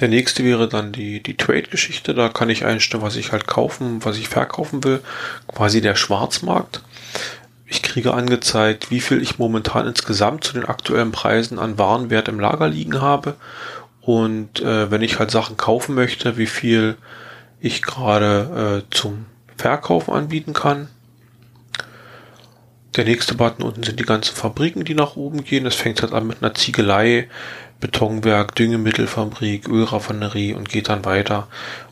Der nächste wäre dann die, die Trade-Geschichte. Da kann ich einstellen, was ich halt kaufen, was ich verkaufen will. Quasi der Schwarzmarkt. Ich kriege angezeigt, wie viel ich momentan insgesamt zu den aktuellen Preisen an Warenwert im Lager liegen habe. Und äh, wenn ich halt Sachen kaufen möchte, wie viel ich gerade äh, zum Verkaufen anbieten kann. Der nächste Button unten sind die ganzen Fabriken, die nach oben gehen. Das fängt halt an mit einer Ziegelei, Betonwerk, Düngemittelfabrik, Ölraffinerie und geht dann weiter.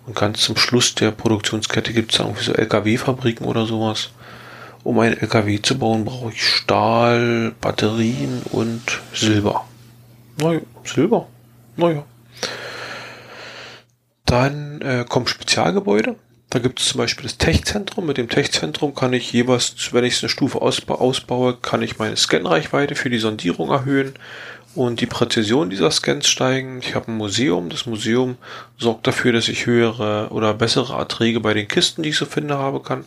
Und ganz zum Schluss der Produktionskette gibt es dann irgendwie so LKW-Fabriken oder sowas. Um ein LKW zu bauen, brauche ich Stahl, Batterien und Silber. Naja, Silber. Naja. Dann äh, kommen Spezialgebäude. Da gibt es zum Beispiel das Tech-Zentrum. Mit dem Tech-Zentrum kann ich jeweils, wenn ich es eine Stufe ausbaue, kann ich meine Scanreichweite für die Sondierung erhöhen und die Präzision dieser Scans steigen. Ich habe ein Museum. Das Museum sorgt dafür, dass ich höhere oder bessere Erträge bei den Kisten, die ich so finde, habe kann.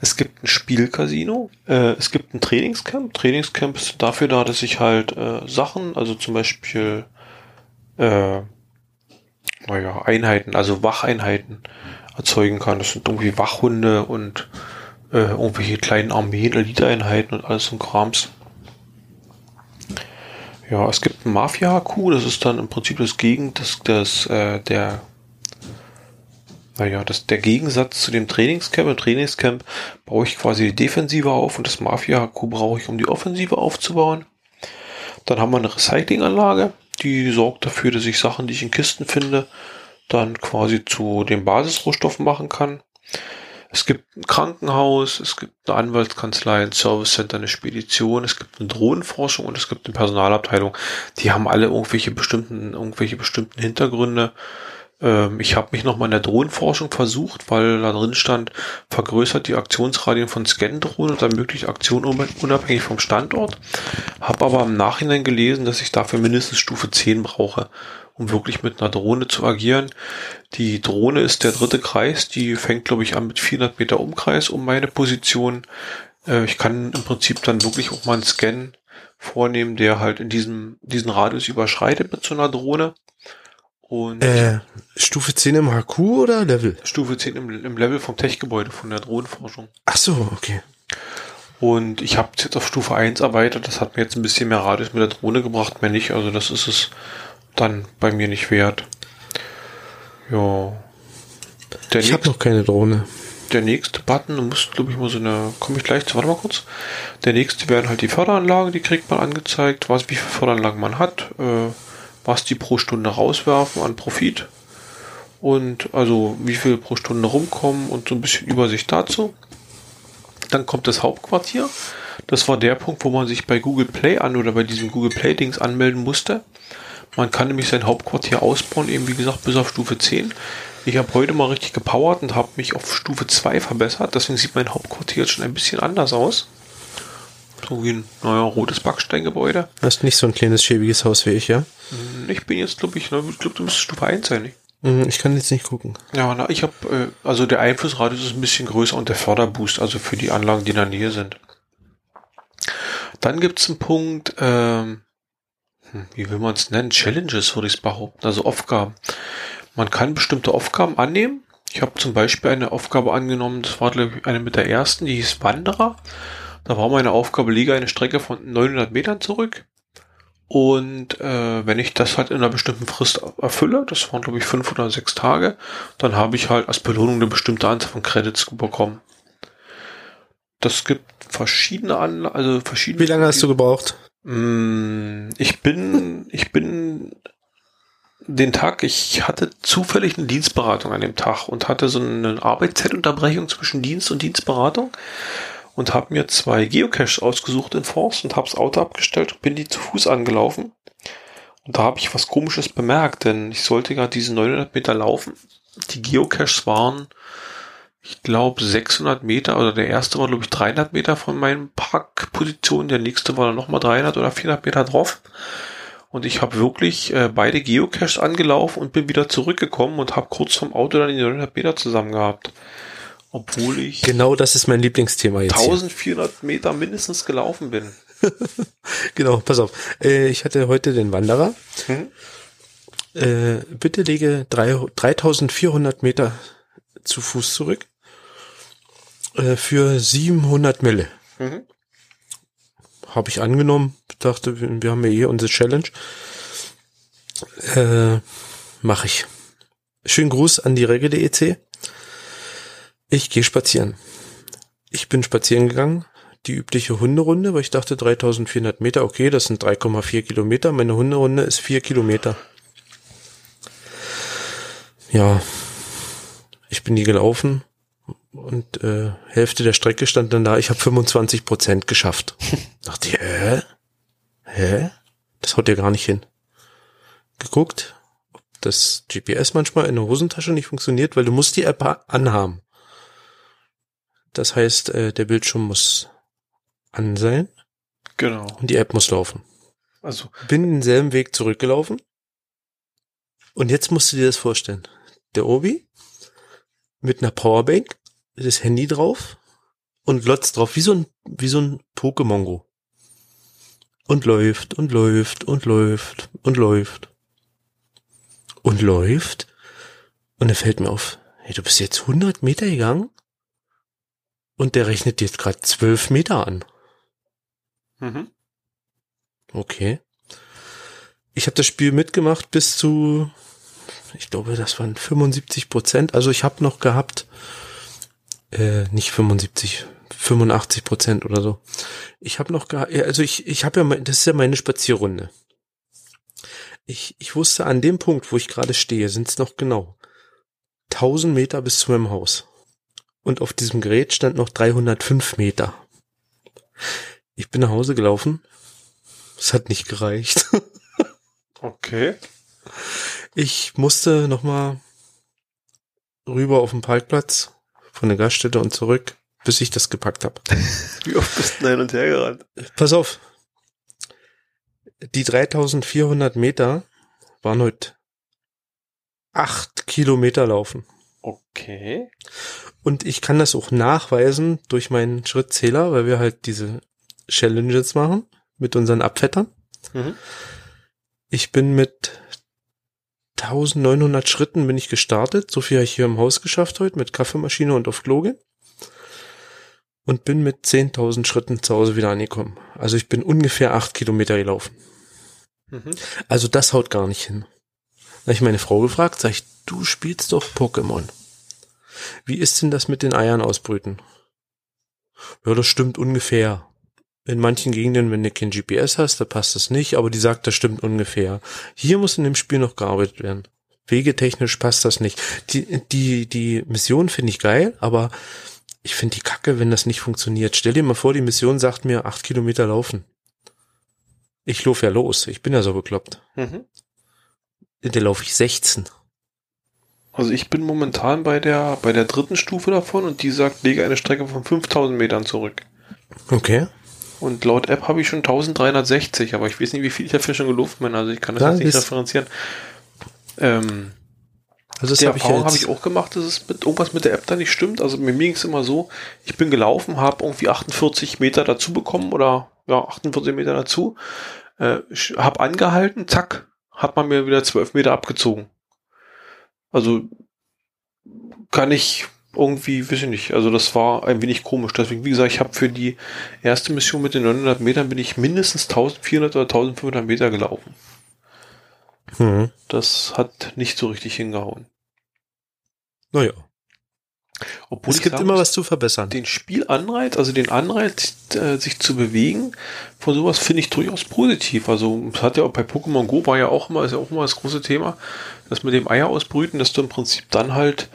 Es gibt ein Spielcasino. Äh, es gibt ein Trainingscamp. Trainingscamp ist dafür da, dass ich halt äh, Sachen, also zum Beispiel äh, naja, Einheiten, also Wacheinheiten erzeugen kann. Das sind irgendwie Wachhunde und äh, irgendwelche kleinen Armeen, Eliteeinheiten und alles so Krams. Ja, es gibt ein Mafia-HQ, das ist dann im Prinzip das Gegen, das, das, äh, der, naja, das, der Gegensatz zu dem Trainingscamp. Im Trainingscamp baue ich quasi die Defensive auf und das Mafia-HQ brauche ich, um die Offensive aufzubauen. Dann haben wir eine Recyclinganlage, die sorgt dafür, dass ich Sachen, die ich in Kisten finde, dann quasi zu den Basisrohstoffen machen kann. Es gibt ein Krankenhaus, es gibt eine Anwaltskanzlei, ein Service Center, eine Spedition, es gibt eine Drohnenforschung und es gibt eine Personalabteilung. Die haben alle irgendwelche bestimmten, irgendwelche bestimmten Hintergründe. Ähm, ich habe mich nochmal in der Drohnenforschung versucht, weil da drin stand, vergrößert die Aktionsradien von Scan-Drohnen und ermöglicht Aktionen unabhängig vom Standort. Habe aber im Nachhinein gelesen, dass ich dafür mindestens Stufe 10 brauche um wirklich mit einer Drohne zu agieren. Die Drohne ist der dritte Kreis, die fängt, glaube ich, an mit 400 Meter Umkreis um meine Position. Äh, ich kann im Prinzip dann wirklich auch mal einen Scan vornehmen, der halt in diesem, diesen Radius überschreitet mit so einer Drohne. Und äh, Stufe 10 im HQ oder Level? Stufe 10 im, im Level vom Tech-Gebäude, von der Drohnenforschung. Ach so, okay. Und ich habe jetzt auf Stufe 1 erweitert. Das hat mir jetzt ein bisschen mehr Radius mit der Drohne gebracht, mehr nicht. Also das ist es dann bei mir nicht wert. Ja. Der Ich habe noch keine Drohne. der nächste Button, du musst, glaube ich, mal so eine, komme ich gleich zu, warte mal kurz. Der nächste wären halt die Förderanlagen, die kriegt man angezeigt, was, wie viele Förderanlagen man hat, äh, was die pro Stunde rauswerfen an Profit und also wie viel pro Stunde rumkommen und so ein bisschen Übersicht dazu. Dann kommt das Hauptquartier. Das war der Punkt, wo man sich bei Google Play an oder bei diesem Google Play Dings anmelden musste. Man kann nämlich sein Hauptquartier ausbauen, eben wie gesagt bis auf Stufe 10. Ich habe heute mal richtig gepowert und habe mich auf Stufe 2 verbessert. Deswegen sieht mein Hauptquartier jetzt schon ein bisschen anders aus. So wie ein neuer rotes Backsteingebäude. Hast nicht so ein kleines, schäbiges Haus wie ich, ja? Ich bin jetzt, glaube ich, ne, ich glaube, du müsstest Stufe 1 sein. nicht? Hm, Ich kann jetzt nicht gucken. Ja, na, ich habe, äh, also der Einflussradius ist ein bisschen größer und der Förderboost, also für die Anlagen, die in der Nähe sind. Dann gibt's einen Punkt, ähm, hm, wie will man es nennen? Challenges würde ich es behaupten, also Aufgaben. Man kann bestimmte Aufgaben annehmen. Ich habe zum Beispiel eine Aufgabe angenommen, das war glaube ich eine mit der ersten, die hieß Wanderer. Da war meine Aufgabe, liege eine Strecke von 900 Metern zurück. Und äh, wenn ich das halt in einer bestimmten Frist erfülle, das waren glaube ich fünf oder sechs Tage, dann habe ich halt als Belohnung eine bestimmte Anzahl von Credits bekommen. Das gibt verschiedene Anlagen, also verschiedene. Wie lange hast du gebraucht? Mm, Ich bin, ich bin den Tag, ich hatte zufällig eine Dienstberatung an dem Tag und hatte so eine Arbeitszeitunterbrechung zwischen Dienst und Dienstberatung und habe mir zwei Geocaches ausgesucht in Forst und habe das Auto abgestellt und bin die zu Fuß angelaufen. Und da habe ich was Komisches bemerkt, denn ich sollte gerade diese 900 Meter laufen. Die Geocaches waren, ich glaube, 600 Meter, oder der erste war, glaube ich, 300 Meter von meinen Parkpositionen, der nächste war dann nochmal 300 oder 400 Meter drauf. Und ich habe wirklich äh, beide Geocaches angelaufen und bin wieder zurückgekommen und habe kurz vom Auto dann die 900 Meter zusammen gehabt. Obwohl ich Genau, das ist mein Lieblingsthema jetzt. Hier. 1400 Meter mindestens gelaufen bin. *laughs* Genau, pass auf. Äh, ich hatte heute den Wanderer. Mhm. Äh, bitte lege drei, 3400 Meter zu Fuß zurück äh, für 700 Mille. Mhm. Habe ich angenommen. Dachte, wir, haben ja eh unsere Challenge. Äh, Mache ich. Schönen Gruß an die Regel.dec. Ich gehe spazieren. Ich bin spazieren gegangen. Die übliche Hunderunde, weil ich dachte 3400 Meter, okay, das sind 3,4 Kilometer. Meine Hunderunde ist 4 Kilometer. Ja, ich bin die gelaufen und äh, Hälfte der Strecke stand dann da, ich habe 25 Prozent geschafft. *laughs* Dachte ich, hä? Hä? Das haut ja gar nicht hin. Geguckt, ob das GPS manchmal in der Hosentasche nicht funktioniert, weil du musst die App anhaben. Das heißt, äh, der Bildschirm muss an sein Genau. und die App muss laufen. Also, Bin denselben Weg zurückgelaufen. Und jetzt musst du dir das vorstellen. Der Obi mit einer Powerbank, das Handy drauf und Lotz drauf, wie so ein, wie so ein Pokémon-Go. Und läuft und läuft und läuft und läuft. Und läuft. Und er fällt mir auf, hey, du bist jetzt 100 Meter gegangen und der rechnet jetzt gerade 12 Meter an. mhm. Okay. Ich habe das Spiel mitgemacht bis zu, ich glaube, das waren 75 Prozent. Also ich habe noch gehabt, äh, nicht 75, 85 Prozent oder so. Ich habe noch gehabt, also ich, ich habe ja, mein, das ist ja meine Spazierrunde. Ich, ich wusste an dem Punkt, wo ich gerade stehe, sind es noch genau 1000 Meter bis zu meinem Haus. Und auf diesem Gerät stand noch 305 Meter. Ich bin nach Hause gelaufen. Es hat nicht gereicht. *laughs* Okay. Ich musste nochmal rüber auf den Parkplatz von der Gaststätte und zurück, bis ich das gepackt habe. *laughs* Wie oft bist du hin und her gerannt? Pass auf. Die 3400 Meter waren heute acht Kilometer laufen. Okay. Und ich kann das auch nachweisen durch meinen Schrittzähler, weil wir halt diese Challenges machen mit unseren Abfettern. Mhm. Ich bin mit 1900 Schritten bin ich gestartet. So viel habe ich hier im Haus geschafft heute mit Kaffeemaschine und auf Klo gehen. Und bin mit 10.000 Schritten zu Hause wieder angekommen. Also ich bin ungefähr acht Kilometer gelaufen. Mhm. Also das haut gar nicht hin. Da ich meine Frau gefragt, sag ich, du spielst doch Pokémon. Wie ist denn das mit den Eiern ausbrüten? Ja, das stimmt ungefähr. In manchen Gegenden, wenn du kein GPS hast, da passt das nicht, aber die sagt, das stimmt ungefähr. Hier muss in dem Spiel noch gearbeitet werden. Wegetechnisch passt das nicht. Die, die, die Mission finde ich geil, aber ich finde die Kacke, wenn das nicht funktioniert. Stell dir mal vor, die Mission sagt mir acht Kilometer laufen. Ich laufe ja los. Ich bin ja so bekloppt. Mhm. Der laufe ich 16. Also ich bin momentan bei der, bei der dritten Stufe davon und die sagt, lege eine Strecke von 5000 Metern zurück. Okay. Und laut App habe ich schon 1360, aber ich weiß nicht, wie viel ich dafür schon gelaufen bin. Also ich kann das Ja, jetzt nicht referenzieren. Ähm, Also das habe ich ja jetzt. ich auch gemacht, dass es mit irgendwas mit der App da nicht stimmt. Also mir ging es immer so, ich bin gelaufen, habe irgendwie 48 Meter dazu bekommen oder ja, 48 Meter dazu, äh, habe angehalten, zack, hat man mir wieder 12 Meter abgezogen. Also kann ich irgendwie, weiß ich nicht, also das war ein wenig komisch. Deswegen, wie gesagt, ich habe für die erste Mission mit den 900 Metern bin ich mindestens 1400 oder 1500 Meter gelaufen. Hm. Das hat nicht so richtig hingehauen. Naja. Obwohl Es gibt sagen immer was zu verbessern. den Spielanreiz, also den Anreiz, äh, sich zu bewegen, von sowas finde ich durchaus positiv. Also es hat ja auch bei Pokémon Go war ja auch immer, ist ja auch immer das große Thema, dass mit dem Eier ausbrüten, dass du im Prinzip dann halt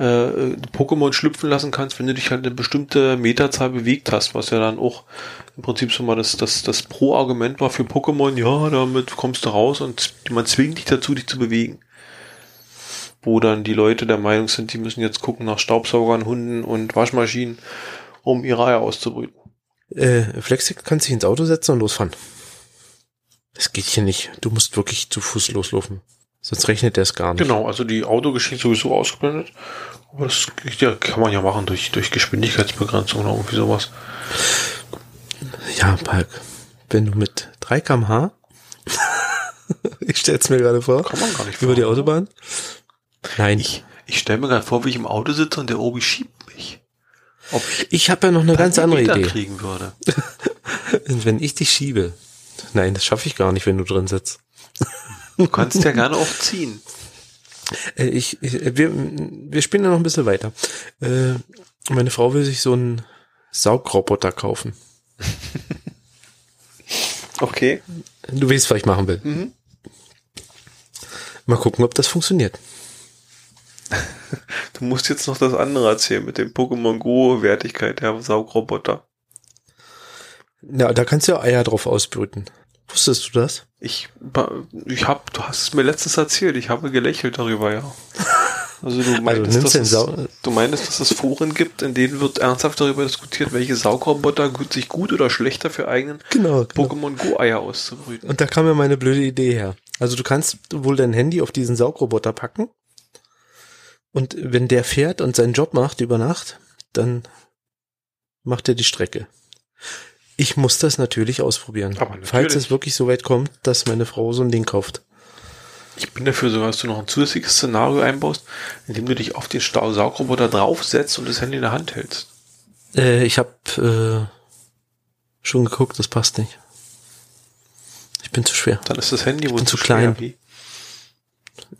äh, Pokémon schlüpfen lassen kannst, wenn du dich halt eine bestimmte Meterzahl bewegt hast, was ja dann auch im Prinzip so mal das, das, das Pro-Argument war für Pokémon, ja, damit kommst du raus und man zwingt dich dazu, dich zu bewegen wo dann die Leute der Meinung sind, die müssen jetzt gucken nach Staubsaugern, Hunden und Waschmaschinen, um ihre Eier auszubrüten. Äh, Flexik kannst dich ins Auto setzen und losfahren. Das geht hier nicht. Du musst wirklich zu Fuß loslaufen. Sonst rechnet er es gar nicht. Genau, also die Autogeschichte sowieso ausgeblendet. Aber das ja, kann man ja machen durch, durch Geschwindigkeitsbegrenzung oder irgendwie sowas. Ja, Palk. Wenn du mit 3 kmh, *laughs* ich stell's mir gerade vor, Kann man gar nicht über die fahren, Autobahn. Nein, Ich, ich stelle mir gerade vor, wie ich im Auto sitze und der Obi schiebt mich. Ob ich ich habe ja noch eine ganz andere Meter Idee. kriegen würde. *laughs* Wenn ich dich schiebe. Nein, das schaffe ich gar nicht, wenn du drin sitzt. Du kannst ja gerne auch ziehen. Äh, ich, ich, wir, wir spielen ja noch ein bisschen weiter. Äh, meine Frau will sich so einen Saugroboter kaufen. *laughs* Okay. Du weißt, was ich machen will. Mhm. Mal gucken, ob das funktioniert. *laughs* Du musst jetzt noch das andere erzählen mit dem Pokémon Go Wertigkeit der Saugroboter. Ja, da kannst du ja Eier drauf ausbrüten. Wusstest du das? Ich, ich hab, du hast es mir letztens erzählt, ich habe gelächelt darüber, ja. *laughs* Also du meintest, nimmst dass es, du dass es Foren gibt, in denen wird ernsthaft darüber diskutiert, welche Saugroboter gut, sich gut oder schlechter für eigenen Genau. Pokémon Go Eier auszubrüten. Und da kam mir meine blöde Idee her. Also du kannst wohl dein Handy auf diesen Saugroboter packen. Und wenn der fährt und seinen Job macht über Nacht, dann macht er die Strecke. Ich muss das natürlich ausprobieren. Aber natürlich. Falls es wirklich so weit kommt, dass meine Frau so ein Ding kauft. Ich bin dafür sogar, dass du noch ein zusätzliches Szenario einbaust, in dem du dich auf den Stau- Saugroboter draufsetzt und das Handy in der Hand hältst. Äh, ich habe äh, schon geguckt, das passt nicht. Ich bin zu schwer. Dann ist das Handy wohl bin zu zu klein. klein.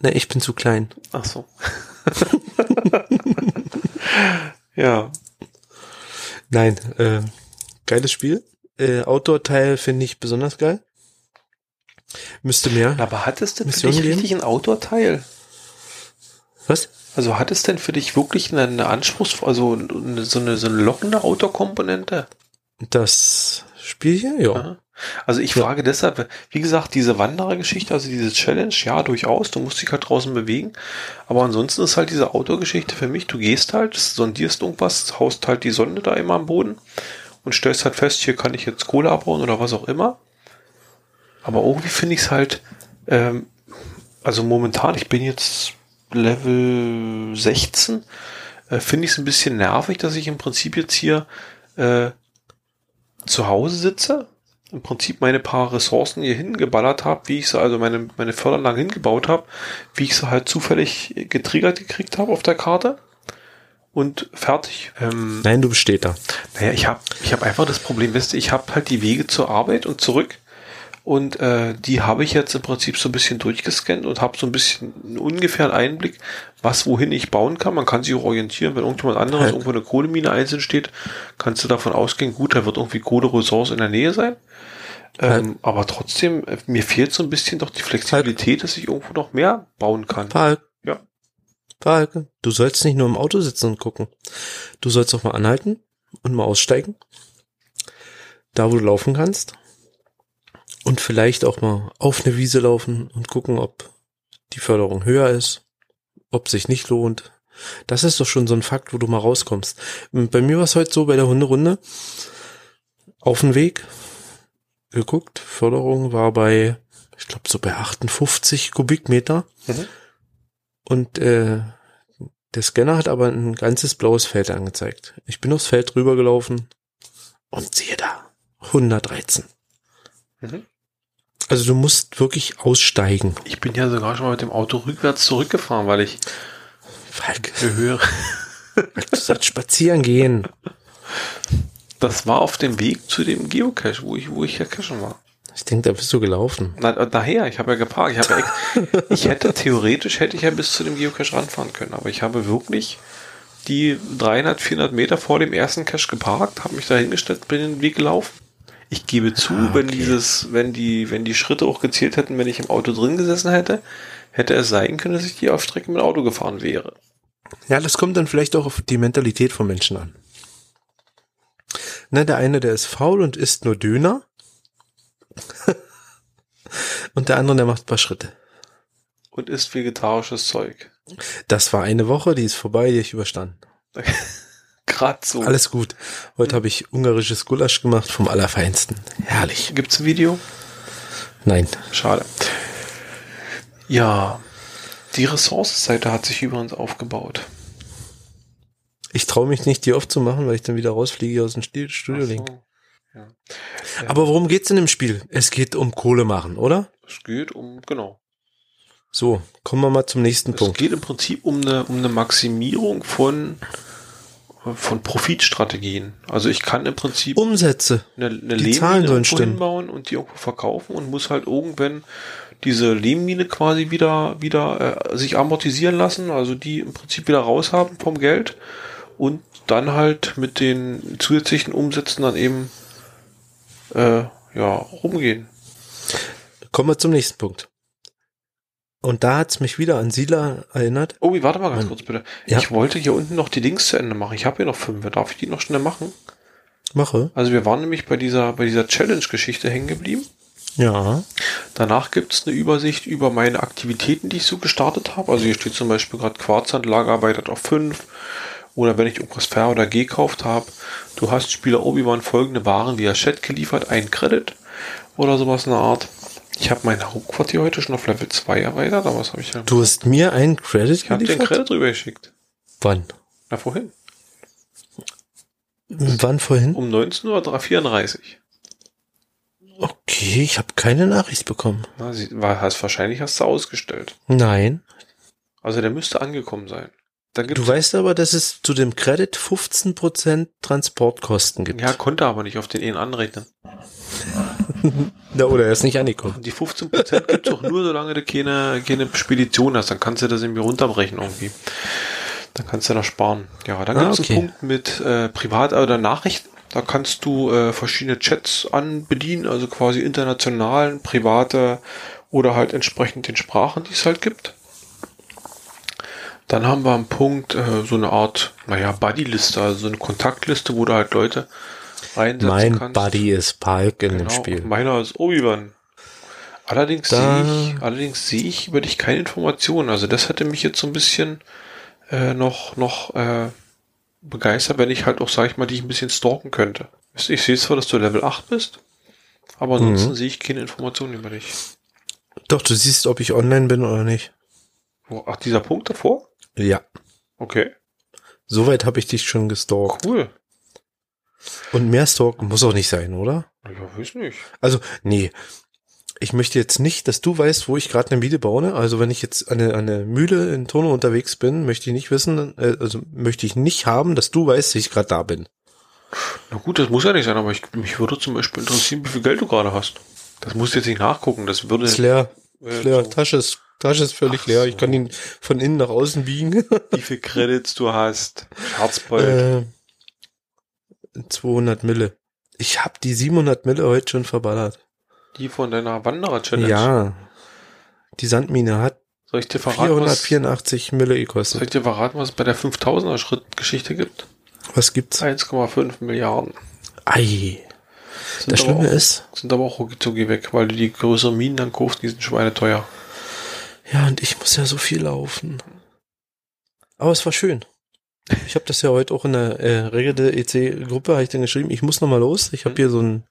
Ne, ich bin zu klein. Ach so. *laughs* ja. Nein, äh, geiles Spiel. Äh, Outdoor-Teil finde ich besonders geil. Müsste mehr. Aber hat es denn für Mission dich geben? richtig ein Outdoor-Teil? Was? Also hat es denn für dich wirklich eine, eine Anspruchs, also eine, so eine, so eine lockende Outdoor-Komponente? Das Spiel hier? Ja. Aha. Also ich Ja. frage deshalb, wie gesagt, diese Wanderergeschichte, also diese Challenge, ja, durchaus, du musst dich halt draußen bewegen. Aber ansonsten ist halt diese Outdoor-Geschichte für mich, du gehst halt, sondierst irgendwas, haust halt die Sonde da immer am Boden und stellst halt fest, hier kann ich jetzt Kohle abbauen oder was auch immer. Aber irgendwie finde ich es halt, ähm, also momentan, ich bin jetzt Level 16, äh, finde ich es ein bisschen nervig, dass ich im Prinzip jetzt hier äh, zu Hause sitze, im Prinzip meine paar Ressourcen hier hingeballert habe, wie ich sie, also meine, meine Förderanlagen hingebaut habe, wie ich sie halt zufällig getriggert gekriegt habe auf der Karte und fertig. Ähm, Nein, du besteht da. naja, ich habe ich hab einfach das Problem, wisst ihr, ich habe halt die Wege zur Arbeit und zurück Und äh, die habe ich jetzt im Prinzip so ein bisschen durchgescannt und habe so ein bisschen einen ungefähren Einblick, was wohin ich bauen kann. Man kann sich auch orientieren, wenn irgendjemand anderes Halt. irgendwo eine Kohlemine einzeln steht, kannst du davon ausgehen, gut, da wird irgendwie Kohleressource in der Nähe sein. Ähm, aber trotzdem, äh, mir fehlt so ein bisschen doch die Flexibilität, dass ich irgendwo noch mehr bauen kann. Falk. Ja. Falk, du sollst nicht nur im Auto sitzen und gucken. Du sollst auch mal anhalten und mal aussteigen. Da, wo du laufen kannst. Und vielleicht auch mal auf eine Wiese laufen und gucken, ob die Förderung höher ist, ob sich nicht lohnt. Das ist doch schon so ein Fakt, wo du mal rauskommst. Bei mir war es heute so bei der Hunderunde. Auf dem Weg geguckt. Förderung war bei, ich glaube, so bei 58 Kubikmeter. Mhm. Und äh, der Scanner hat aber ein ganzes blaues Feld angezeigt. Ich bin aufs Feld rübergelaufen und siehe da, 113. Mhm. Also du musst wirklich aussteigen. Ich bin ja sogar schon mal mit dem Auto rückwärts zurückgefahren, weil ich Falk, eine höhere. du sollst spazieren gehen. Das war auf dem Weg zu dem Geocache, wo ich, wo ich ja cachen war. Ich denke, da bist du gelaufen. Na, daher, ich habe ja geparkt. Ich, habe ja *laughs* ich hätte theoretisch hätte ich ja bis zu dem Geocache ranfahren können, aber ich habe wirklich die 300, 400 Meter vor dem ersten Cache geparkt, habe mich da hingestellt, bin den Weg gelaufen. Ich gebe zu, Ah, wenn okay. dieses, wenn die, wenn die Schritte auch gezählt hätten, wenn ich im Auto drin gesessen hätte, hätte es sein können, dass ich die auf Strecke mit dem Auto gefahren wäre. Ja, das kommt dann vielleicht auch auf die Mentalität von Menschen an. Ne, der eine, der ist faul und isst nur Döner. *laughs* und der andere, der macht ein paar Schritte. Und isst vegetarisches Zeug. Das war eine Woche, die ist vorbei, die ich überstanden. Gerade *laughs* so. Alles gut. Heute habe ich ungarisches Gulasch gemacht vom Allerfeinsten. Herrlich. Gibt's ein Video? Nein. Schade. Ja, die Ressourcenseite hat sich übrigens aufgebaut. Ich traue mich nicht, die aufzumachen, weil ich dann wieder rausfliege aus dem Stil- Studio Ach so. Ja. Aber worum geht's in dem Spiel? Es geht um Kohle machen, oder? Es geht um, genau. So, kommen wir mal zum nächsten Es Punkt. geht im Prinzip um eine, um eine Maximierung von, von Profitstrategien. Also ich kann im Prinzip Umsätze. eine, eine die Zahlen Lehmmine sollen stimmen. hinbauen und die irgendwo verkaufen und muss halt irgendwann diese Lehmmine quasi wieder, wieder äh, sich amortisieren lassen, also die im Prinzip wieder raushaben vom Geld und dann halt mit den zusätzlichen Umsätzen dann eben äh, ja, rumgehen. Kommen wir zum nächsten Punkt. Und da hat's mich wieder an Sila erinnert. Oh, warte mal ganz Mann. kurz bitte. Ja. Ich wollte hier unten noch die Dings zu Ende machen. Ich habe hier noch fünf. Darf ich die noch schnell machen? Mache. Also wir waren nämlich bei dieser, bei dieser Challenge-Geschichte hängen geblieben. Ja. Danach gibt es eine Übersicht über meine Aktivitäten, die ich so gestartet habe. Also hier steht zum Beispiel gerade Quarzsandlager arbeitet auf 5. Oder wenn ich irgendwas fair oder gekauft habe. Du hast Spieler Obi-Wan folgende Waren via Chat geliefert, ein Credit oder sowas in der Art. Ich habe mein Hauptquartier heute schon auf Level 2 erweitert, aber was habe ich denn? Du hast mir einen Credit ich habe den geliefert? Credit rüber geschickt. Wann? Na, vorhin. Wann vorhin? Um 19.34 Uhr. Okay, ich habe keine Nachricht bekommen. Na, sie, war, hast, wahrscheinlich hast du ausgestellt. Nein. Also der müsste angekommen sein. Du weißt aber, dass es zu dem Credit 15% Transportkosten gibt. ja, konnte aber nicht auf den einen anrechnen. *laughs* Ja, oder er ist nicht angekommen. Die 15% gibt's auch nur, solange du keine, keine Spedition hast. Dann kannst du das irgendwie runterbrechen irgendwie. Dann kannst du das sparen. Ja, dann Ah, gibt's okay. einen Punkt mit äh, Privat- oder Nachrichten. Da kannst du äh, verschiedene Chats anbedienen, also quasi internationalen, private oder halt entsprechend den Sprachen, die es halt gibt. Dann haben wir einen Punkt, äh, so eine Art, naja, Buddy-Liste, also so eine Kontaktliste, wo du halt Leute reinsetzen Mein kannst. Buddy ist Palk in dem Genau, Spiel. Meiner ist Obi-Wan. Allerdings sehe ich, allerdings sehe ich über dich keine Informationen. Also das hätte mich jetzt so ein bisschen äh, noch, noch äh, begeistert, wenn ich halt auch, sag ich mal, dich ein bisschen stalken könnte. Ich sehe zwar, dass du Level 8 bist, aber ansonsten Mhm. sehe ich keine Informationen über dich. Doch, du siehst, ob ich online bin oder nicht. Ach, dieser Punkt davor? Ja. Okay, Soweit habe ich dich schon gestalkt. cool. Und mehr stalken muss auch nicht sein, oder? Ja, weiß nicht. Also, nee. Ich möchte jetzt nicht, dass du weißt, wo ich gerade eine Miete baue. Also wenn ich jetzt an eine, an eine Mühle in Turno unterwegs bin, möchte ich nicht wissen, äh, also möchte ich nicht haben, dass du weißt, dass ich gerade da bin. Na gut, das muss ja nicht sein, aber ich, mich würde zum Beispiel interessieren, wie viel Geld du gerade hast. Das musst du jetzt nicht nachgucken. Das würde. Ist leer. äh, leer. so- Tasche ist, Tasche ist völlig Ach leer. Ich so. kann ihn von innen nach außen biegen. *laughs* wie viel Credits du hast. Scherzbold. äh, 200 Mille. Ich hab die 700 Mille heute schon verballert. die von deiner Wanderer-Challenge. Ja. Die Sandmine hat Soll ich dir verraten, was, soll 484 Mille gekostet. ich dir verraten, was es bei der 5000er Schritt-Geschichte gibt? Was gibt's? 1,5 Milliarden. Ei. Sind Das Schlimme auch, ist, Sind aber auch rucki weg, weil du die größeren Minen dann kaufst, die sind schweineteuer. Ja, und ich muss ja so viel laufen. Aber es war schön. Ich habe das ja heute auch in der äh, Regel EC-Gruppe, habe ich dann geschrieben, ich muss noch mal los. Ich habe hier so ein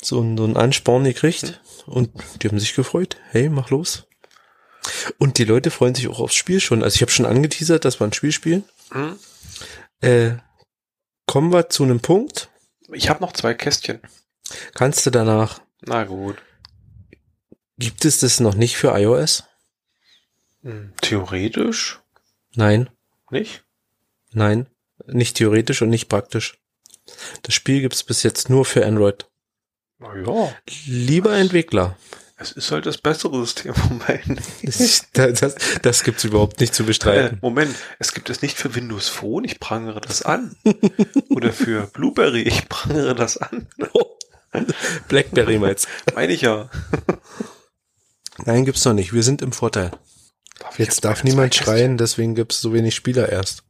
so ein, so ein Ansporn gekriegt und die haben sich gefreut. Hey, mach los. Und die Leute freuen sich auch aufs Spiel schon. Also ich habe schon angeteasert, dass wir ein Spiel spielen. Hm? Äh, kommen wir zu einem Punkt. Ich habe noch zwei Kästchen. Kannst du danach, Na gut. gibt es das noch nicht für iOS? Theoretisch Nein, nicht. nein, nicht theoretisch und nicht praktisch. Das Spiel gibt's bis jetzt nur für Android. Na ja, Lieber Entwickler, es ist halt das bessere System *laughs* beiden. das, das, das gibt's überhaupt nicht zu Äh, bestreiten. Moment, es gibt es nicht für Windows Phone, ich prangere das an. Oder für Blueberry, ich prangere das an. Blackberry meinst Meine ich ja. Nein, gibt's noch nicht. Wir sind im Vorteil. Darf ich Jetzt darf niemand schreien, deswegen gibt's so wenig Spieler erst.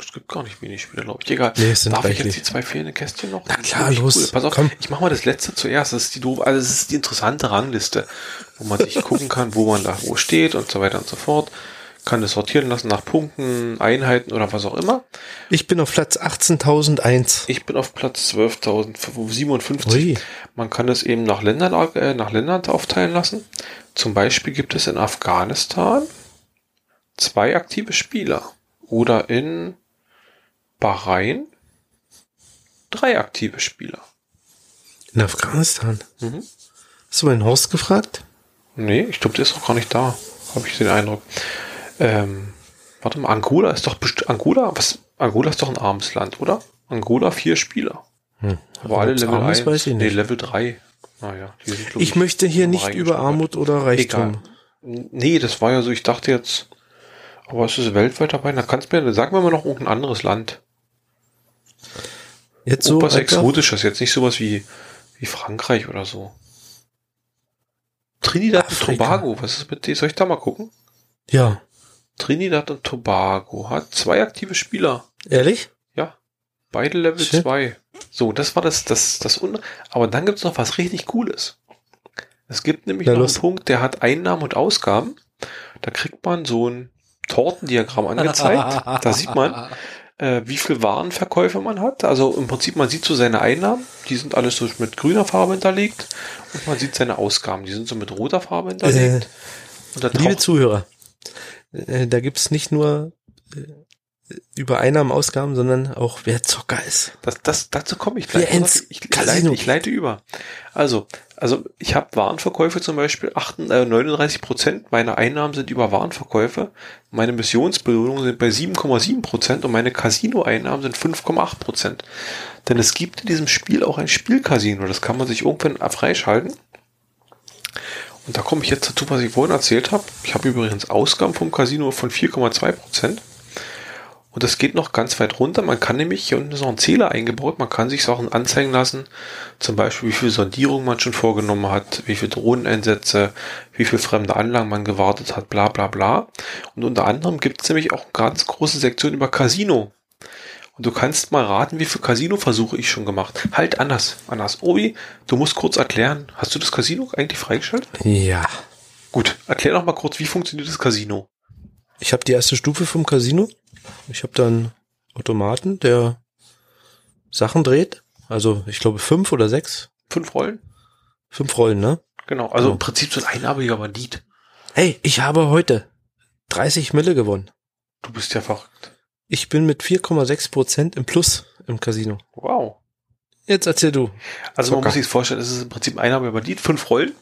Es gibt gar nicht wenig Spieler, glaube ich. Egal. Nee, es sind Darf ich reichlich. jetzt die zwei fehlenden Kästchen noch? Na klar, los, Pass auf, komm. ich mache mal das letzte zuerst. Das ist die doof, also das ist die interessante Rangliste, wo man sich gucken kann, wo man da wo steht und so weiter und so fort. Kann das sortieren lassen nach Punkten, Einheiten oder was auch immer. Ich bin auf Platz 18.001. Ich bin auf Platz 12.057. Ui. Man kann es eben nach Ländern, äh, nach Ländern aufteilen lassen. Zum Beispiel gibt es in Afghanistan zwei aktive Spieler. Oder in Bahrain drei aktive Spieler. In Afghanistan. Mhm. Hast du meinen Horst gefragt? Nee, ich glaube, der ist noch gar nicht da. Habe ich den Eindruck. Ähm, warte mal, Angola ist doch Angola, was? Angola ist doch ein armes Land, oder? Angola vier Spieler. Hm. Aber alle Level arm ist, 1. weiß ich Nee. Level 3. Naja, die sind, glaub Ich möchte hier nicht über. Armut oder Reichtum. Nee, das war ja so, ich dachte jetzt, aber es ist weltweit dabei, da kannst du mir, sag mir mal noch irgendein anderes Land. Jetzt So was? Exotisches, jetzt nicht sowas wie, wie Frankreich oder so. Trinidad und Afrika. Tobago, was ist mit dir? Soll ich da mal gucken? Ja. Trinidad und Tobago hat zwei aktive Spieler. Ehrlich? Ja. Beide Level Shit. 2. So, das war das, das, das, Un aber dann gibt's noch was richtig Cooles. Es gibt nämlich Na noch los. einen Punkt, der hat Einnahmen und Ausgaben. Da kriegt man so ein Tortendiagramm angezeigt. *laughs* da sieht man, äh, wie viel Warenverkäufe man hat. Also im Prinzip, man sieht so seine Einnahmen, die sind alles so mit grüner Farbe hinterlegt. Und man sieht seine Ausgaben, die sind so mit roter Farbe hinterlegt. da Liebe Zuhörer, äh, da gibt's nicht nur äh, über Einnahmen, Ausgaben, sondern auch wer Zocker ist. das, das, dazu komme ich Wer gleich. ins Ich, ich, Casino leite, ich leite über. Also, also ich habe Warenverkäufe zum Beispiel, 38, äh, 39 Prozent meiner Einnahmen sind über Warenverkäufe. Meine Missionsbelohnungen sind bei 7,7 Prozent und meine Casino-Einnahmen sind 5,8 Prozent. Denn es gibt in diesem Spiel auch ein Spielcasino. Das kann man sich irgendwann freischalten. Und da komme ich jetzt dazu, was ich vorhin erzählt habe. Ich habe übrigens Ausgaben vom Casino von 4,2 Prozent. Und das geht noch ganz weit runter. Man kann nämlich, hier unten ist noch ein Zähler eingebaut, man kann sich Sachen anzeigen lassen. Zum Beispiel, wie viel Sondierung man schon vorgenommen hat, wie viel Drohneneinsätze, wie viel fremde Anlagen man gewartet hat, bla bla bla. Und unter anderem gibt es nämlich auch eine ganz große Sektion über Casino. Und du kannst mal raten, wie viele Casino-Versuche ich schon gemacht. Halt anders, anders. Obi, du musst kurz erklären, hast du das Casino eigentlich freigeschaltet? Ja. Gut, erklär doch mal kurz, wie funktioniert das Casino? Ich habe die erste Stufe vom Casino. Ich habe dann Automaten, der Sachen dreht. Also ich glaube fünf oder sechs. Fünf Rollen? Fünf Rollen, ne? Genau, also Oh. im Prinzip so ein einarmiger Bandit. Hey, ich habe heute 30 Mille gewonnen. Du bist ja verrückt. Ich bin mit 4,6 Prozent im Plus im Casino. Wow. Jetzt erzähl du. Also man Zocker. muss sich vorstellen, es ist im Prinzip ein einarmiger Bandit, fünf Rollen.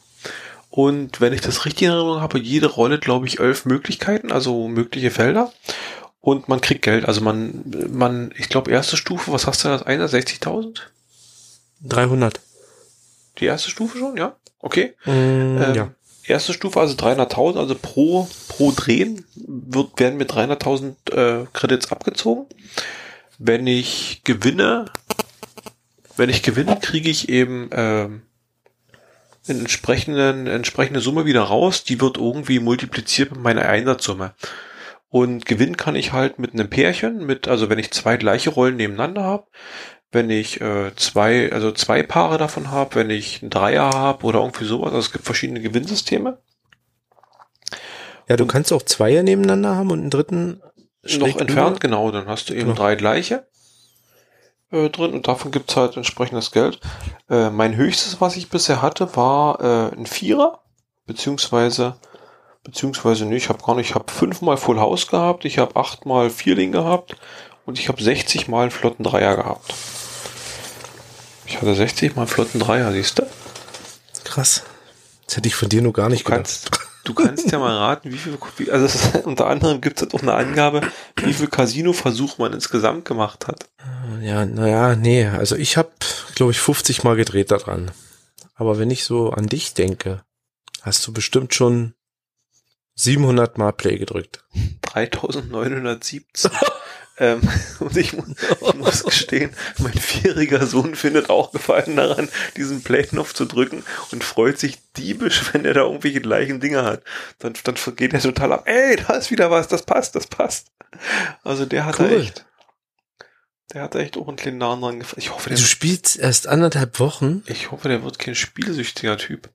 Und wenn ich das richtig in Erinnerung habe, jede Rolle, glaube ich, elf Möglichkeiten, also mögliche Felder. Und man kriegt Geld. Also man, man, ich glaube, erste Stufe, was hast du das? 61.000? 300. Die erste Stufe schon, ja? Okay. Mm, Ähm, ja. Erste Stufe, also 300.000, also pro, pro Drehen wird, werden mir 300.000 äh, Credits abgezogen. Wenn ich gewinne, wenn ich gewinne, kriege ich eben ähm, eine entsprechenden, entsprechende Summe wieder raus. Die wird irgendwie multipliziert mit meiner Einsatzsumme. Und gewinnen kann ich halt mit einem Pärchen, mit, also wenn ich zwei gleiche Rollen nebeneinander habe, wenn ich äh, zwei, also zwei Paare davon habe, wenn ich einen Dreier habe oder irgendwie sowas. Also es gibt verschiedene Gewinnsysteme. Ja, du kannst auch Zweier nebeneinander haben und einen dritten noch entfernt, genau. Dann hast du eben Genau. drei gleiche äh, drin und davon gibt's halt entsprechendes Geld. Äh, mein höchstes, was ich bisher hatte, war äh, ein Vierer, beziehungsweise beziehungsweise nee, ich habe gar nicht, ich habe fünfmal Full House gehabt, ich habe achtmal Vierling gehabt und ich habe 60 mal einen flotten Dreier gehabt. Ich hatte 60 mal einen flotten Dreier, siehst du? Krass. Das hätte ich von dir nur gar nicht Du kannst, du kannst ja mal *laughs* raten, wie viel, also ist, *laughs* unter anderem gibt es auch eine Angabe, wie viel Casino-Versuch man insgesamt gemacht hat. gedacht. Ja, naja, nee. Also ich habe, glaube ich, 50 Mal gedreht daran. Aber wenn ich so an dich denke, hast du bestimmt schon 700 Mal Play gedrückt. 3917. *laughs* ähm, und ich, ich muss gestehen, mein vierjähriger Sohn findet auch Gefallen daran, diesen Play-Knopf zu drücken und freut sich diebisch, wenn er da irgendwelche gleichen Dinge hat. Dann, dann geht er total ab. Ey, da ist wieder was, das passt, das passt. Also der hat da Cool. echt, der hat da echt auch einen kleinen Nahen dran gefallen. Ich hoffe, der Du spielst erst anderthalb Wochen. Ich hoffe, der wird kein spielsüchtiger Typ.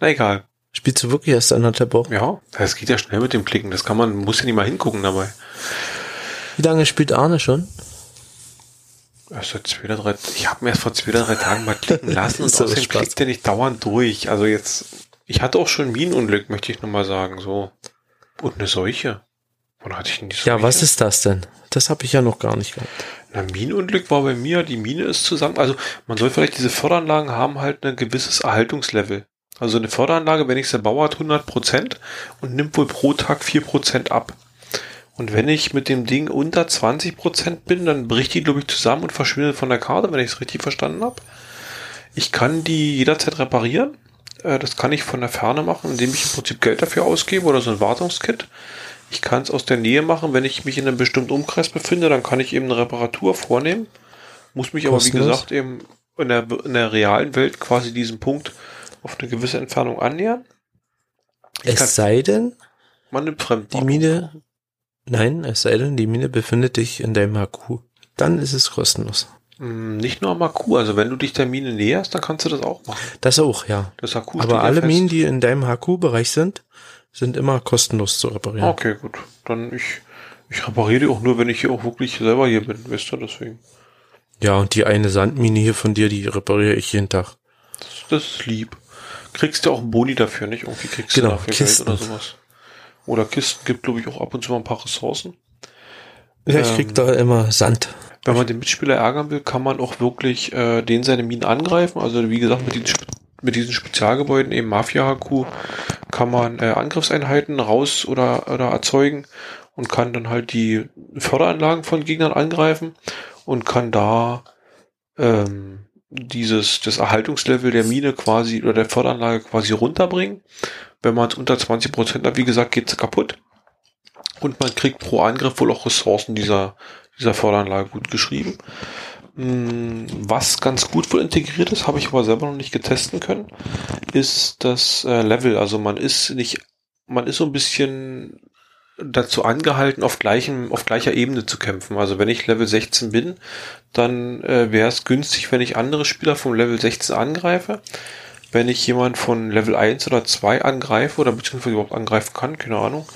Na egal. Spielst du wirklich erst anderthalb Wochen? Ja, das geht ja schnell mit dem Klicken. Das kann man, muss ja nicht mal hingucken dabei. Wie lange spielt Arne schon? Seit zwei oder drei, ich habe mir erst vor zwei oder drei Tagen mal klicken *laughs* lassen und außerdem klickt der nicht dauernd durch. Also jetzt, ich hatte auch schon Minenunglück, möchte ich nochmal sagen, so. Und eine Seuche. Wann hatte ich denn die Seuche? Ja, was ist das denn? Das habe ich ja noch gar nicht gehabt. Na, Minenunglück war bei mir, die Mine ist zusammen, also man soll vielleicht diese Förderanlagen haben halt ein gewisses Erhaltungslevel. Also eine Förderanlage, wenn ich sie baue, hat 100 Prozent und nimmt wohl pro Tag 4 Prozent ab. Und wenn ich mit dem Ding unter 20 Prozent bin, dann bricht die, glaube ich, zusammen und verschwindet von der Karte, wenn ich es richtig verstanden habe. Ich kann die jederzeit reparieren. Äh, Das kann ich von der Ferne machen, indem ich im Prinzip Geld dafür ausgebe oder so ein Wartungskit. Ich kann es aus der Nähe machen, wenn ich mich in einem bestimmten Umkreis befinde, dann kann ich eben eine Reparatur vornehmen. Muss mich aber, wie Kostenlos? gesagt, eben in der, in der realen Welt quasi diesem Punkt auf eine gewisse Entfernung annähern. Ich Es sei denn, Man nimmt die Fremdwartung. Mine, nein, es sei denn, die Mine befindet dich in deinem HQ. Dann ist es kostenlos. Mm, Nicht nur am Akku, also wenn du dich der Mine näherst, dann kannst du das auch machen. Das auch, ja. Das steht Aber ja alle fest. Minen, die in deinem HQ-Bereich sind, sind immer kostenlos zu reparieren. Okay, gut. Dann ich, ich repariere die auch nur, wenn ich hier auch wirklich selber hier bin, weißt du, deswegen. Ja, und die eine Sandmine hier von dir, die repariere ich jeden Tag. Das, das ist lieb. Kriegst du auch einen Boni dafür, nicht? Irgendwie kriegst Genau, du dafür Kisten. Geld oder sowas. Oder Kisten gibt, glaube ich, auch ab und zu mal ein paar Ressourcen. Ja, ich krieg Ähm, da immer Sand. Wenn man den Mitspieler ärgern will, kann man auch wirklich äh, den seine Minen angreifen. Also wie gesagt, mit diesen, mit diesen Spezialgebäuden, eben Mafia-HQ, kann man äh, Angriffseinheiten raus oder, oder erzeugen und kann dann halt die Förderanlagen von Gegnern angreifen und kann da ähm, dieses das Erhaltungslevel der Mine quasi oder der Förderanlage quasi runterbringen. Wenn man es unter 20 Prozent hat, wie gesagt, geht sie kaputt. Und man kriegt pro Angriff wohl auch Ressourcen dieser, dieser Förderanlage gut geschrieben. Mm, Was ganz gut wohl integriert ist, habe ich aber selber noch nicht getesten können, ist das äh, Level. Also man ist nicht, man ist so ein bisschen dazu angehalten, auf gleichem, auf gleicher Ebene zu kämpfen. Also wenn ich Level 16 bin, dann äh, wäre es günstig, wenn ich andere Spieler vom Level 16 angreife. Wenn ich jemand von Level 1 oder 2 angreife oder beziehungsweise überhaupt angreifen kann, keine Ahnung,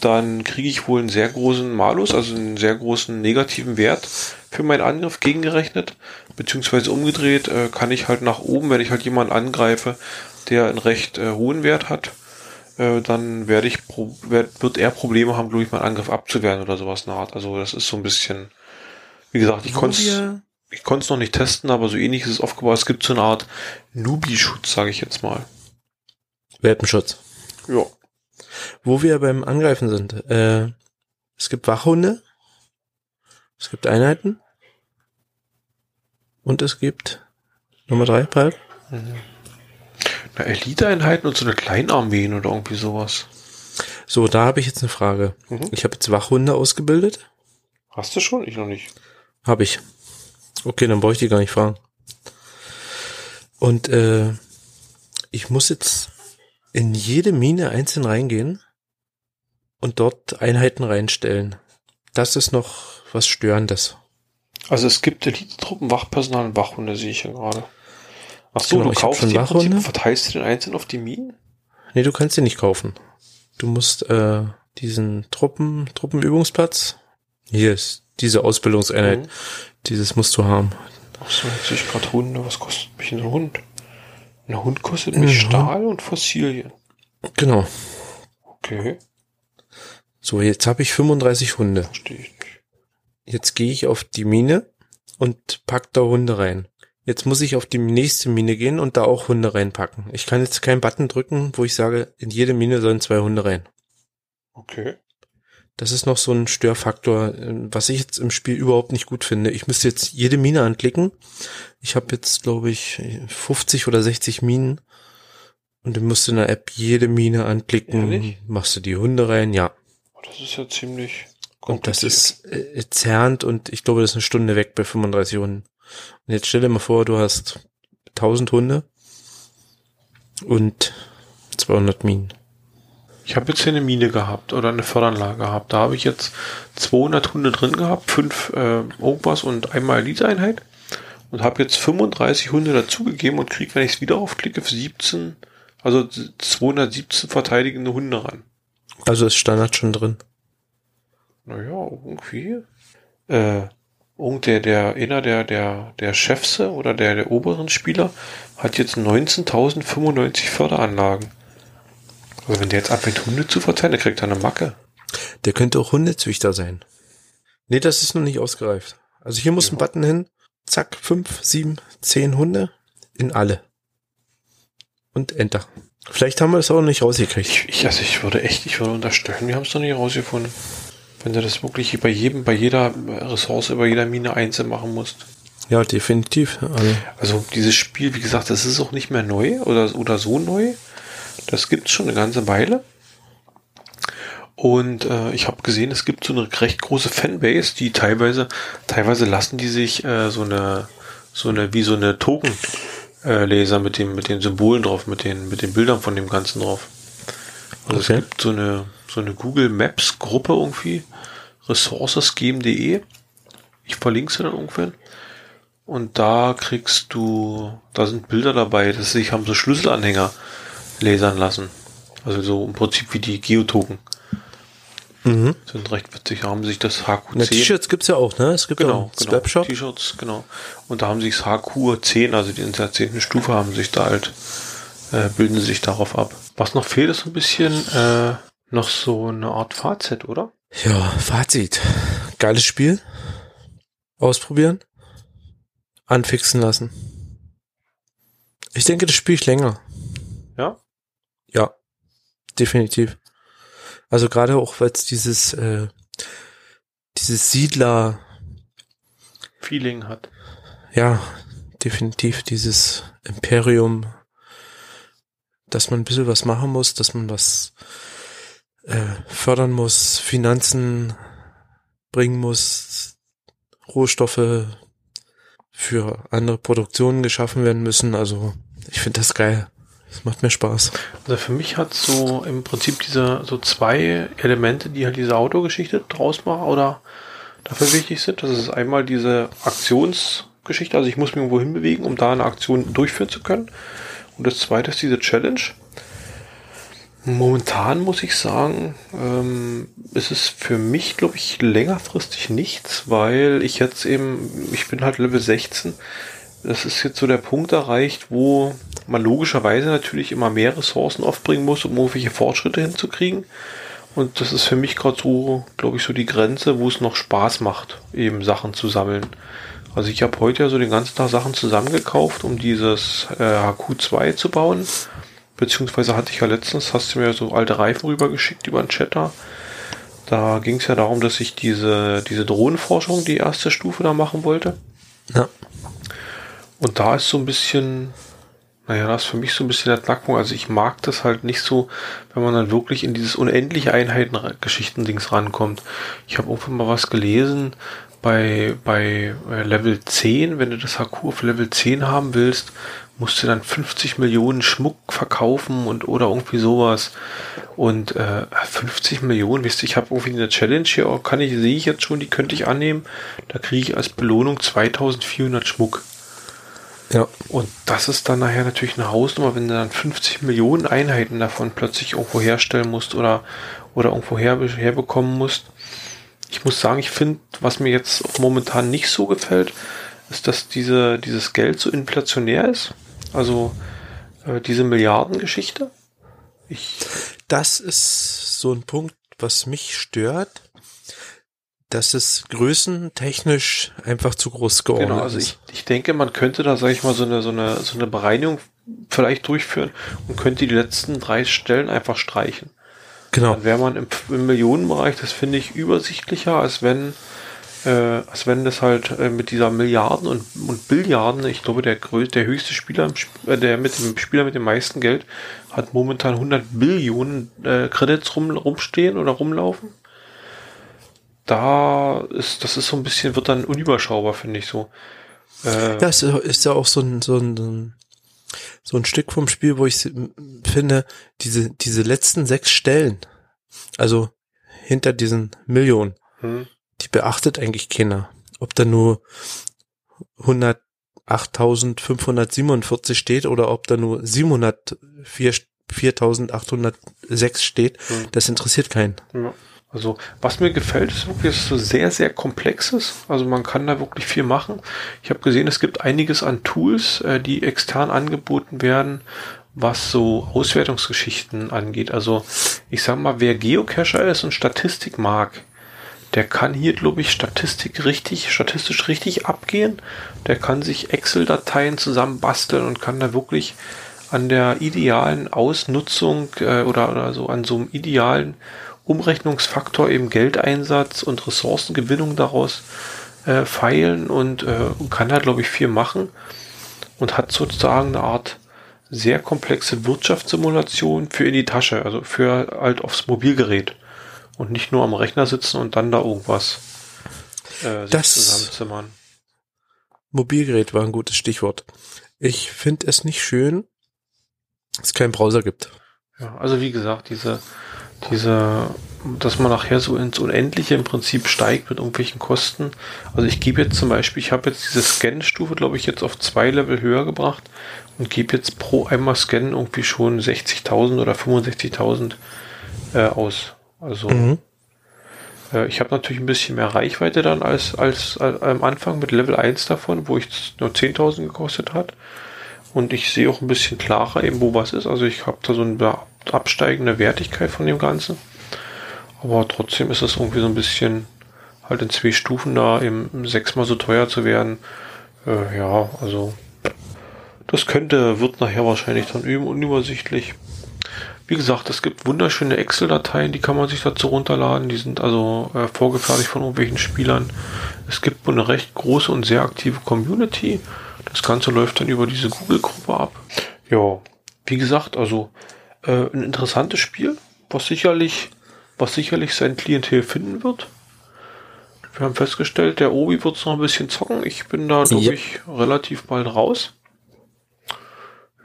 dann kriege ich wohl einen sehr großen Malus, also einen sehr großen negativen Wert für meinen Angriff gegengerechnet, beziehungsweise umgedreht äh, kann ich halt nach oben, wenn ich halt jemanden angreife, der einen recht äh, hohen Wert hat, äh, dann werde ich pro, werd, wird er Probleme haben, glaube ich, meinen Angriff abzuwehren oder sowas in der Art. Also das ist so ein bisschen, wie gesagt, ich konnte ich konnte es noch nicht testen, aber so ähnlich ist es aufgebaut. Es gibt so eine Art Newbie-Schutz, sage ich jetzt mal. Welpenschutz. Ja. Wo wir beim Angreifen sind. Äh, es gibt Wachhunde. Es gibt Einheiten. Und es gibt Nummer drei, Palk. Na, Elite-Einheiten und so eine Kleinarmeen oder irgendwie sowas. So, da habe ich jetzt eine Frage. Mhm. Ich habe jetzt Wachhunde ausgebildet. Hast du schon? Ich noch nicht. Habe ich. Okay, dann brauche ich die gar nicht fragen. Und äh, ich muss jetzt in jede Mine einzeln reingehen und dort Einheiten reinstellen. Das ist noch was Störendes. Also es gibt Elite-Truppen, Wachpersonal und Wachhunde, sehe ich ja gerade. Ach so, Genau, du kaufst die im Prinzip, verteilst du den einzeln auf die Minen? Nee, du kannst sie nicht kaufen. Du musst äh, diesen Truppen, Truppenübungsplatz. Hier ist diese Ausbildungseinheit. Mhm. Dieses musst du haben. Ach so, jetzt sehe ich gerade Hunde. Was kostet mich ein Hund? Ein Hund kostet mich Mhm. Stahl und Fossilien. Genau. Okay, So, jetzt habe ich 35 Hunde. verstehe ich nicht. Jetzt gehe ich auf die Mine und pack da Hunde rein. Jetzt muss ich auf die nächste Mine gehen und da auch Hunde reinpacken. Ich kann jetzt keinen Button drücken, wo ich sage, in jede Mine sollen zwei Hunde rein. Okay. Das ist noch so ein Störfaktor, äh, was ich jetzt im Spiel überhaupt nicht gut finde. Ich müsste jetzt jede Mine anklicken. Ich habe jetzt, glaube ich, 50 oder 60 Minen. Und du musst in der App jede Mine anklicken. Ehrlich? Machst du die Hunde rein, ja. Oh, Das ist ja ziemlich Und das kompliziert. ist äh, zerrend und ich glaube, das ist eine Stunde weg bei 35 Hunden. Und jetzt stell dir mal vor, du hast 1000 Hunde und 200 Minen. Ich habe jetzt hier eine Mine gehabt oder eine Förderanlage gehabt. Da habe ich jetzt 200 Hunde drin gehabt, fünf äh, irgendwas und einmal Elite-Einheit. Und habe jetzt 35 Hunde dazugegeben und kriege, wenn ich es wieder aufklicke, 17, also 217 verteidigende Hunde ran. Also ist Standard schon drin. Naja, irgendwie. Äh, irgend der, der, einer der, der, der Chefs oder der, der oberen Spieler hat jetzt 19.095 Förderanlagen. Also wenn der jetzt anfängt, Hunde zu verteilen, der kriegt er eine Macke. Der könnte auch Hundezüchter sein. Nee, das ist noch nicht ausgereift. Also hier muss Ja. ein Button hin. Zack, fünf, sieben, zehn Hunde in alle. Und Enter. Vielleicht haben wir es auch nicht rausgekriegt. Ich, ich, also ich würde echt, ich würde unterstellen, wir haben es doch nicht rausgefunden. Wenn du das wirklich bei jedem, bei jeder Ressource, bei jeder Mine einzeln machen musst. Ja, definitiv. Also, Also dieses Spiel, wie gesagt, das ist auch nicht mehr neu oder, oder so neu. Das gibt's schon eine ganze Weile. Und äh, ich habe gesehen, es gibt so eine recht große Fanbase, die teilweise, teilweise lassen die sich äh, so eine, so eine, wie so eine Token äh, Laser mit dem, mit den Symbolen drauf, mit den, mit den Bildern von dem Ganzen drauf. Also Okay. es gibt so eine, so eine Google Maps Gruppe irgendwie, ressourcesgeben.de. Ich verlinke sie dann irgendwann. Und da kriegst du, da sind Bilder dabei, dass sie sich haben so Schlüsselanhänger lasern lassen. Also so im Prinzip wie die Geotoken. mhm. Sind recht witzig, da haben sich das Na, HQ10. T-Shirts gibt's ja auch, ne? Es gibt ja Genau, einen genau. Webshop. T-Shirts, genau. Und da haben sich das HQ10, also die in der zehnten Stufe haben sich da halt, äh, bilden sie sich darauf ab. Was noch fehlt, ist so ein bisschen, äh, noch so eine Art Fazit, oder? Ja, Fazit. Geiles Spiel. Ausprobieren. Anfixen lassen. Ich denke, das spiele ich länger. Ja? Ja, definitiv. Also gerade auch, weil es dieses, äh, dieses Siedler, Feeling hat. ja, definitiv dieses Imperium, dass man ein bisschen was machen muss, dass man was äh, fördern muss, Finanzen bringen muss, Rohstoffe für andere Produktionen geschaffen werden müssen. Also ich finde das geil. Das macht mir Spaß. Also für mich hat so im Prinzip diese so zwei Elemente, die halt diese Autogeschichte draus machen oder dafür wichtig sind. Das ist einmal diese Aktionsgeschichte, also ich muss mich irgendwo hinbewegen, um da eine Aktion durchführen zu können. Und das zweite ist diese Challenge. Momentan muss ich sagen, ähm, ist es für mich, glaube ich, längerfristig nichts, weil ich jetzt eben, ich bin halt Level 16. Das ist jetzt so der Punkt erreicht, wo man logischerweise natürlich immer mehr Ressourcen aufbringen muss, um irgendwelche Fortschritte hinzukriegen. Und das ist für mich gerade so, glaube ich, so die Grenze, wo es noch Spaß macht, eben Sachen zu sammeln. Also ich habe heute ja so den ganzen Tag Sachen zusammengekauft, um dieses äh, HQ2 zu bauen. Beziehungsweise hatte ich ja letztens, hast du mir so alte Reifen rübergeschickt über den Chatter. Da ging es ja darum, dass ich diese, diese Drohnenforschung, die erste Stufe da machen wollte. Ja. Und da ist so ein bisschen, Naja, das ist für mich so ein bisschen der Knackpunkt. Also ich mag das halt nicht so, wenn man dann wirklich in dieses unendliche Einheiten-Geschichten-Dings rankommt. Ich habe irgendwann mal was gelesen bei, bei äh, Level 10, wenn du das HQ auf Level 10 haben willst, musst du dann 50 Millionen Schmuck verkaufen und oder irgendwie sowas. Und äh, 50 Millionen, wisst ihr, ich habe irgendwie eine Challenge hier, kann ich, sehe ich jetzt schon, die könnte ich annehmen. Da kriege ich als Belohnung 2400 Schmuck. Ja. Und das ist dann nachher natürlich eine Hausnummer, wenn du dann 50 Millionen Einheiten davon plötzlich irgendwo herstellen musst oder, oder irgendwo her, herbekommen musst. Ich muss sagen, ich finde, was mir jetzt momentan nicht so gefällt, ist, dass diese, dieses Geld so inflationär ist. Also äh, diese Milliardengeschichte. Ich das ist so ein Punkt, was mich stört dass es größentechnisch einfach zu groß geordnet genau, also ist. Ich, ich denke, man könnte da, sage ich mal, so eine, so, eine, so eine Bereinigung vielleicht durchführen und könnte die letzten drei Stellen einfach streichen. Genau. Dann wäre man im, im, Millionenbereich, das finde ich übersichtlicher, als wenn, äh, als wenn das halt äh, mit dieser Milliarden und, und Billiarden, ich glaube, der, der höchste Spieler, äh, der mit dem Spieler mit dem meisten Geld hat momentan 100 Billionen äh, Credits rum, rumstehen oder rumlaufen da ist, das ist so ein bisschen, wird dann unüberschaubar, finde ich so. Äh, ja, es ist ja auch so ein, so ein, so ein Stück vom Spiel, wo ich finde, diese, diese letzten sechs Stellen, also hinter diesen Millionen, hm. die beachtet eigentlich keiner. Ob da nur 108.547 steht oder ob da nur 704, 4.806 steht, hm. das interessiert keinen. Ja. Also, was mir gefällt, ist wirklich, so sehr, sehr komplexes. Also, man kann da wirklich viel machen. Ich habe gesehen, es gibt einiges an Tools, äh, die extern angeboten werden, was so Auswertungsgeschichten angeht. Also, ich sag mal, wer Geocacher ist und Statistik mag, der kann hier, glaube ich, Statistik richtig, statistisch richtig abgehen. Der kann sich Excel-Dateien zusammenbasteln und kann da wirklich an der idealen Ausnutzung äh, oder, oder so an so einem idealen Umrechnungsfaktor eben Geldeinsatz und Ressourcengewinnung daraus äh, feilen und äh, kann da, glaube ich, viel machen und hat sozusagen eine Art sehr komplexe Wirtschaftssimulation für in die Tasche, also für halt aufs Mobilgerät und nicht nur am Rechner sitzen und dann da irgendwas äh, das zusammenzimmern. Mobilgerät war ein gutes Stichwort. Ich finde es nicht schön, dass es keinen Browser gibt. Ja, also wie gesagt, diese diese, dass man nachher so ins Unendliche im Prinzip steigt mit irgendwelchen Kosten. Also ich gebe jetzt zum Beispiel, ich habe jetzt diese Scan-Stufe, glaube ich, jetzt auf zwei Level höher gebracht und gebe jetzt pro einmal Scannen irgendwie schon 60.000 oder 65.000 äh, aus. Also mhm. äh, ich habe natürlich ein bisschen mehr Reichweite dann als, als, als am Anfang mit Level 1 davon, wo ich nur 10.000 gekostet hat. Und ich sehe auch ein bisschen klarer eben, wo was ist. Also ich habe da so ein absteigende Wertigkeit von dem Ganzen. Aber trotzdem ist es irgendwie so ein bisschen halt in zwei Stufen da, eben sechsmal so teuer zu werden. Äh, ja, also das könnte, wird nachher wahrscheinlich dann üben unübersichtlich. Wie gesagt, es gibt wunderschöne Excel-Dateien, die kann man sich dazu runterladen. Die sind also äh, vorgefertigt von irgendwelchen Spielern. Es gibt eine recht große und sehr aktive Community. Das Ganze läuft dann über diese Google-Gruppe ab. Ja, wie gesagt, also äh, ein interessantes Spiel, was sicherlich, was sicherlich sein Klientel finden wird. Wir haben festgestellt, der Obi wird es noch ein bisschen zocken. Ich bin da, glaube ich, relativ bald raus.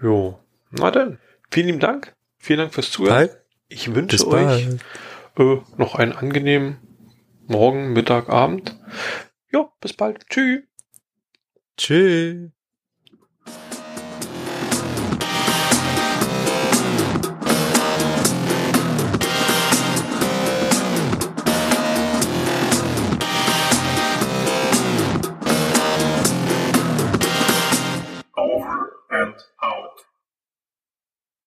Jo. Na dann. Vielen lieben Dank. Vielen Dank fürs Zuhören. Hi. Ich wünsche euch äh, noch einen angenehmen Morgen, Mittag, Abend. Jo, bis bald. Tschüss. Tschüss.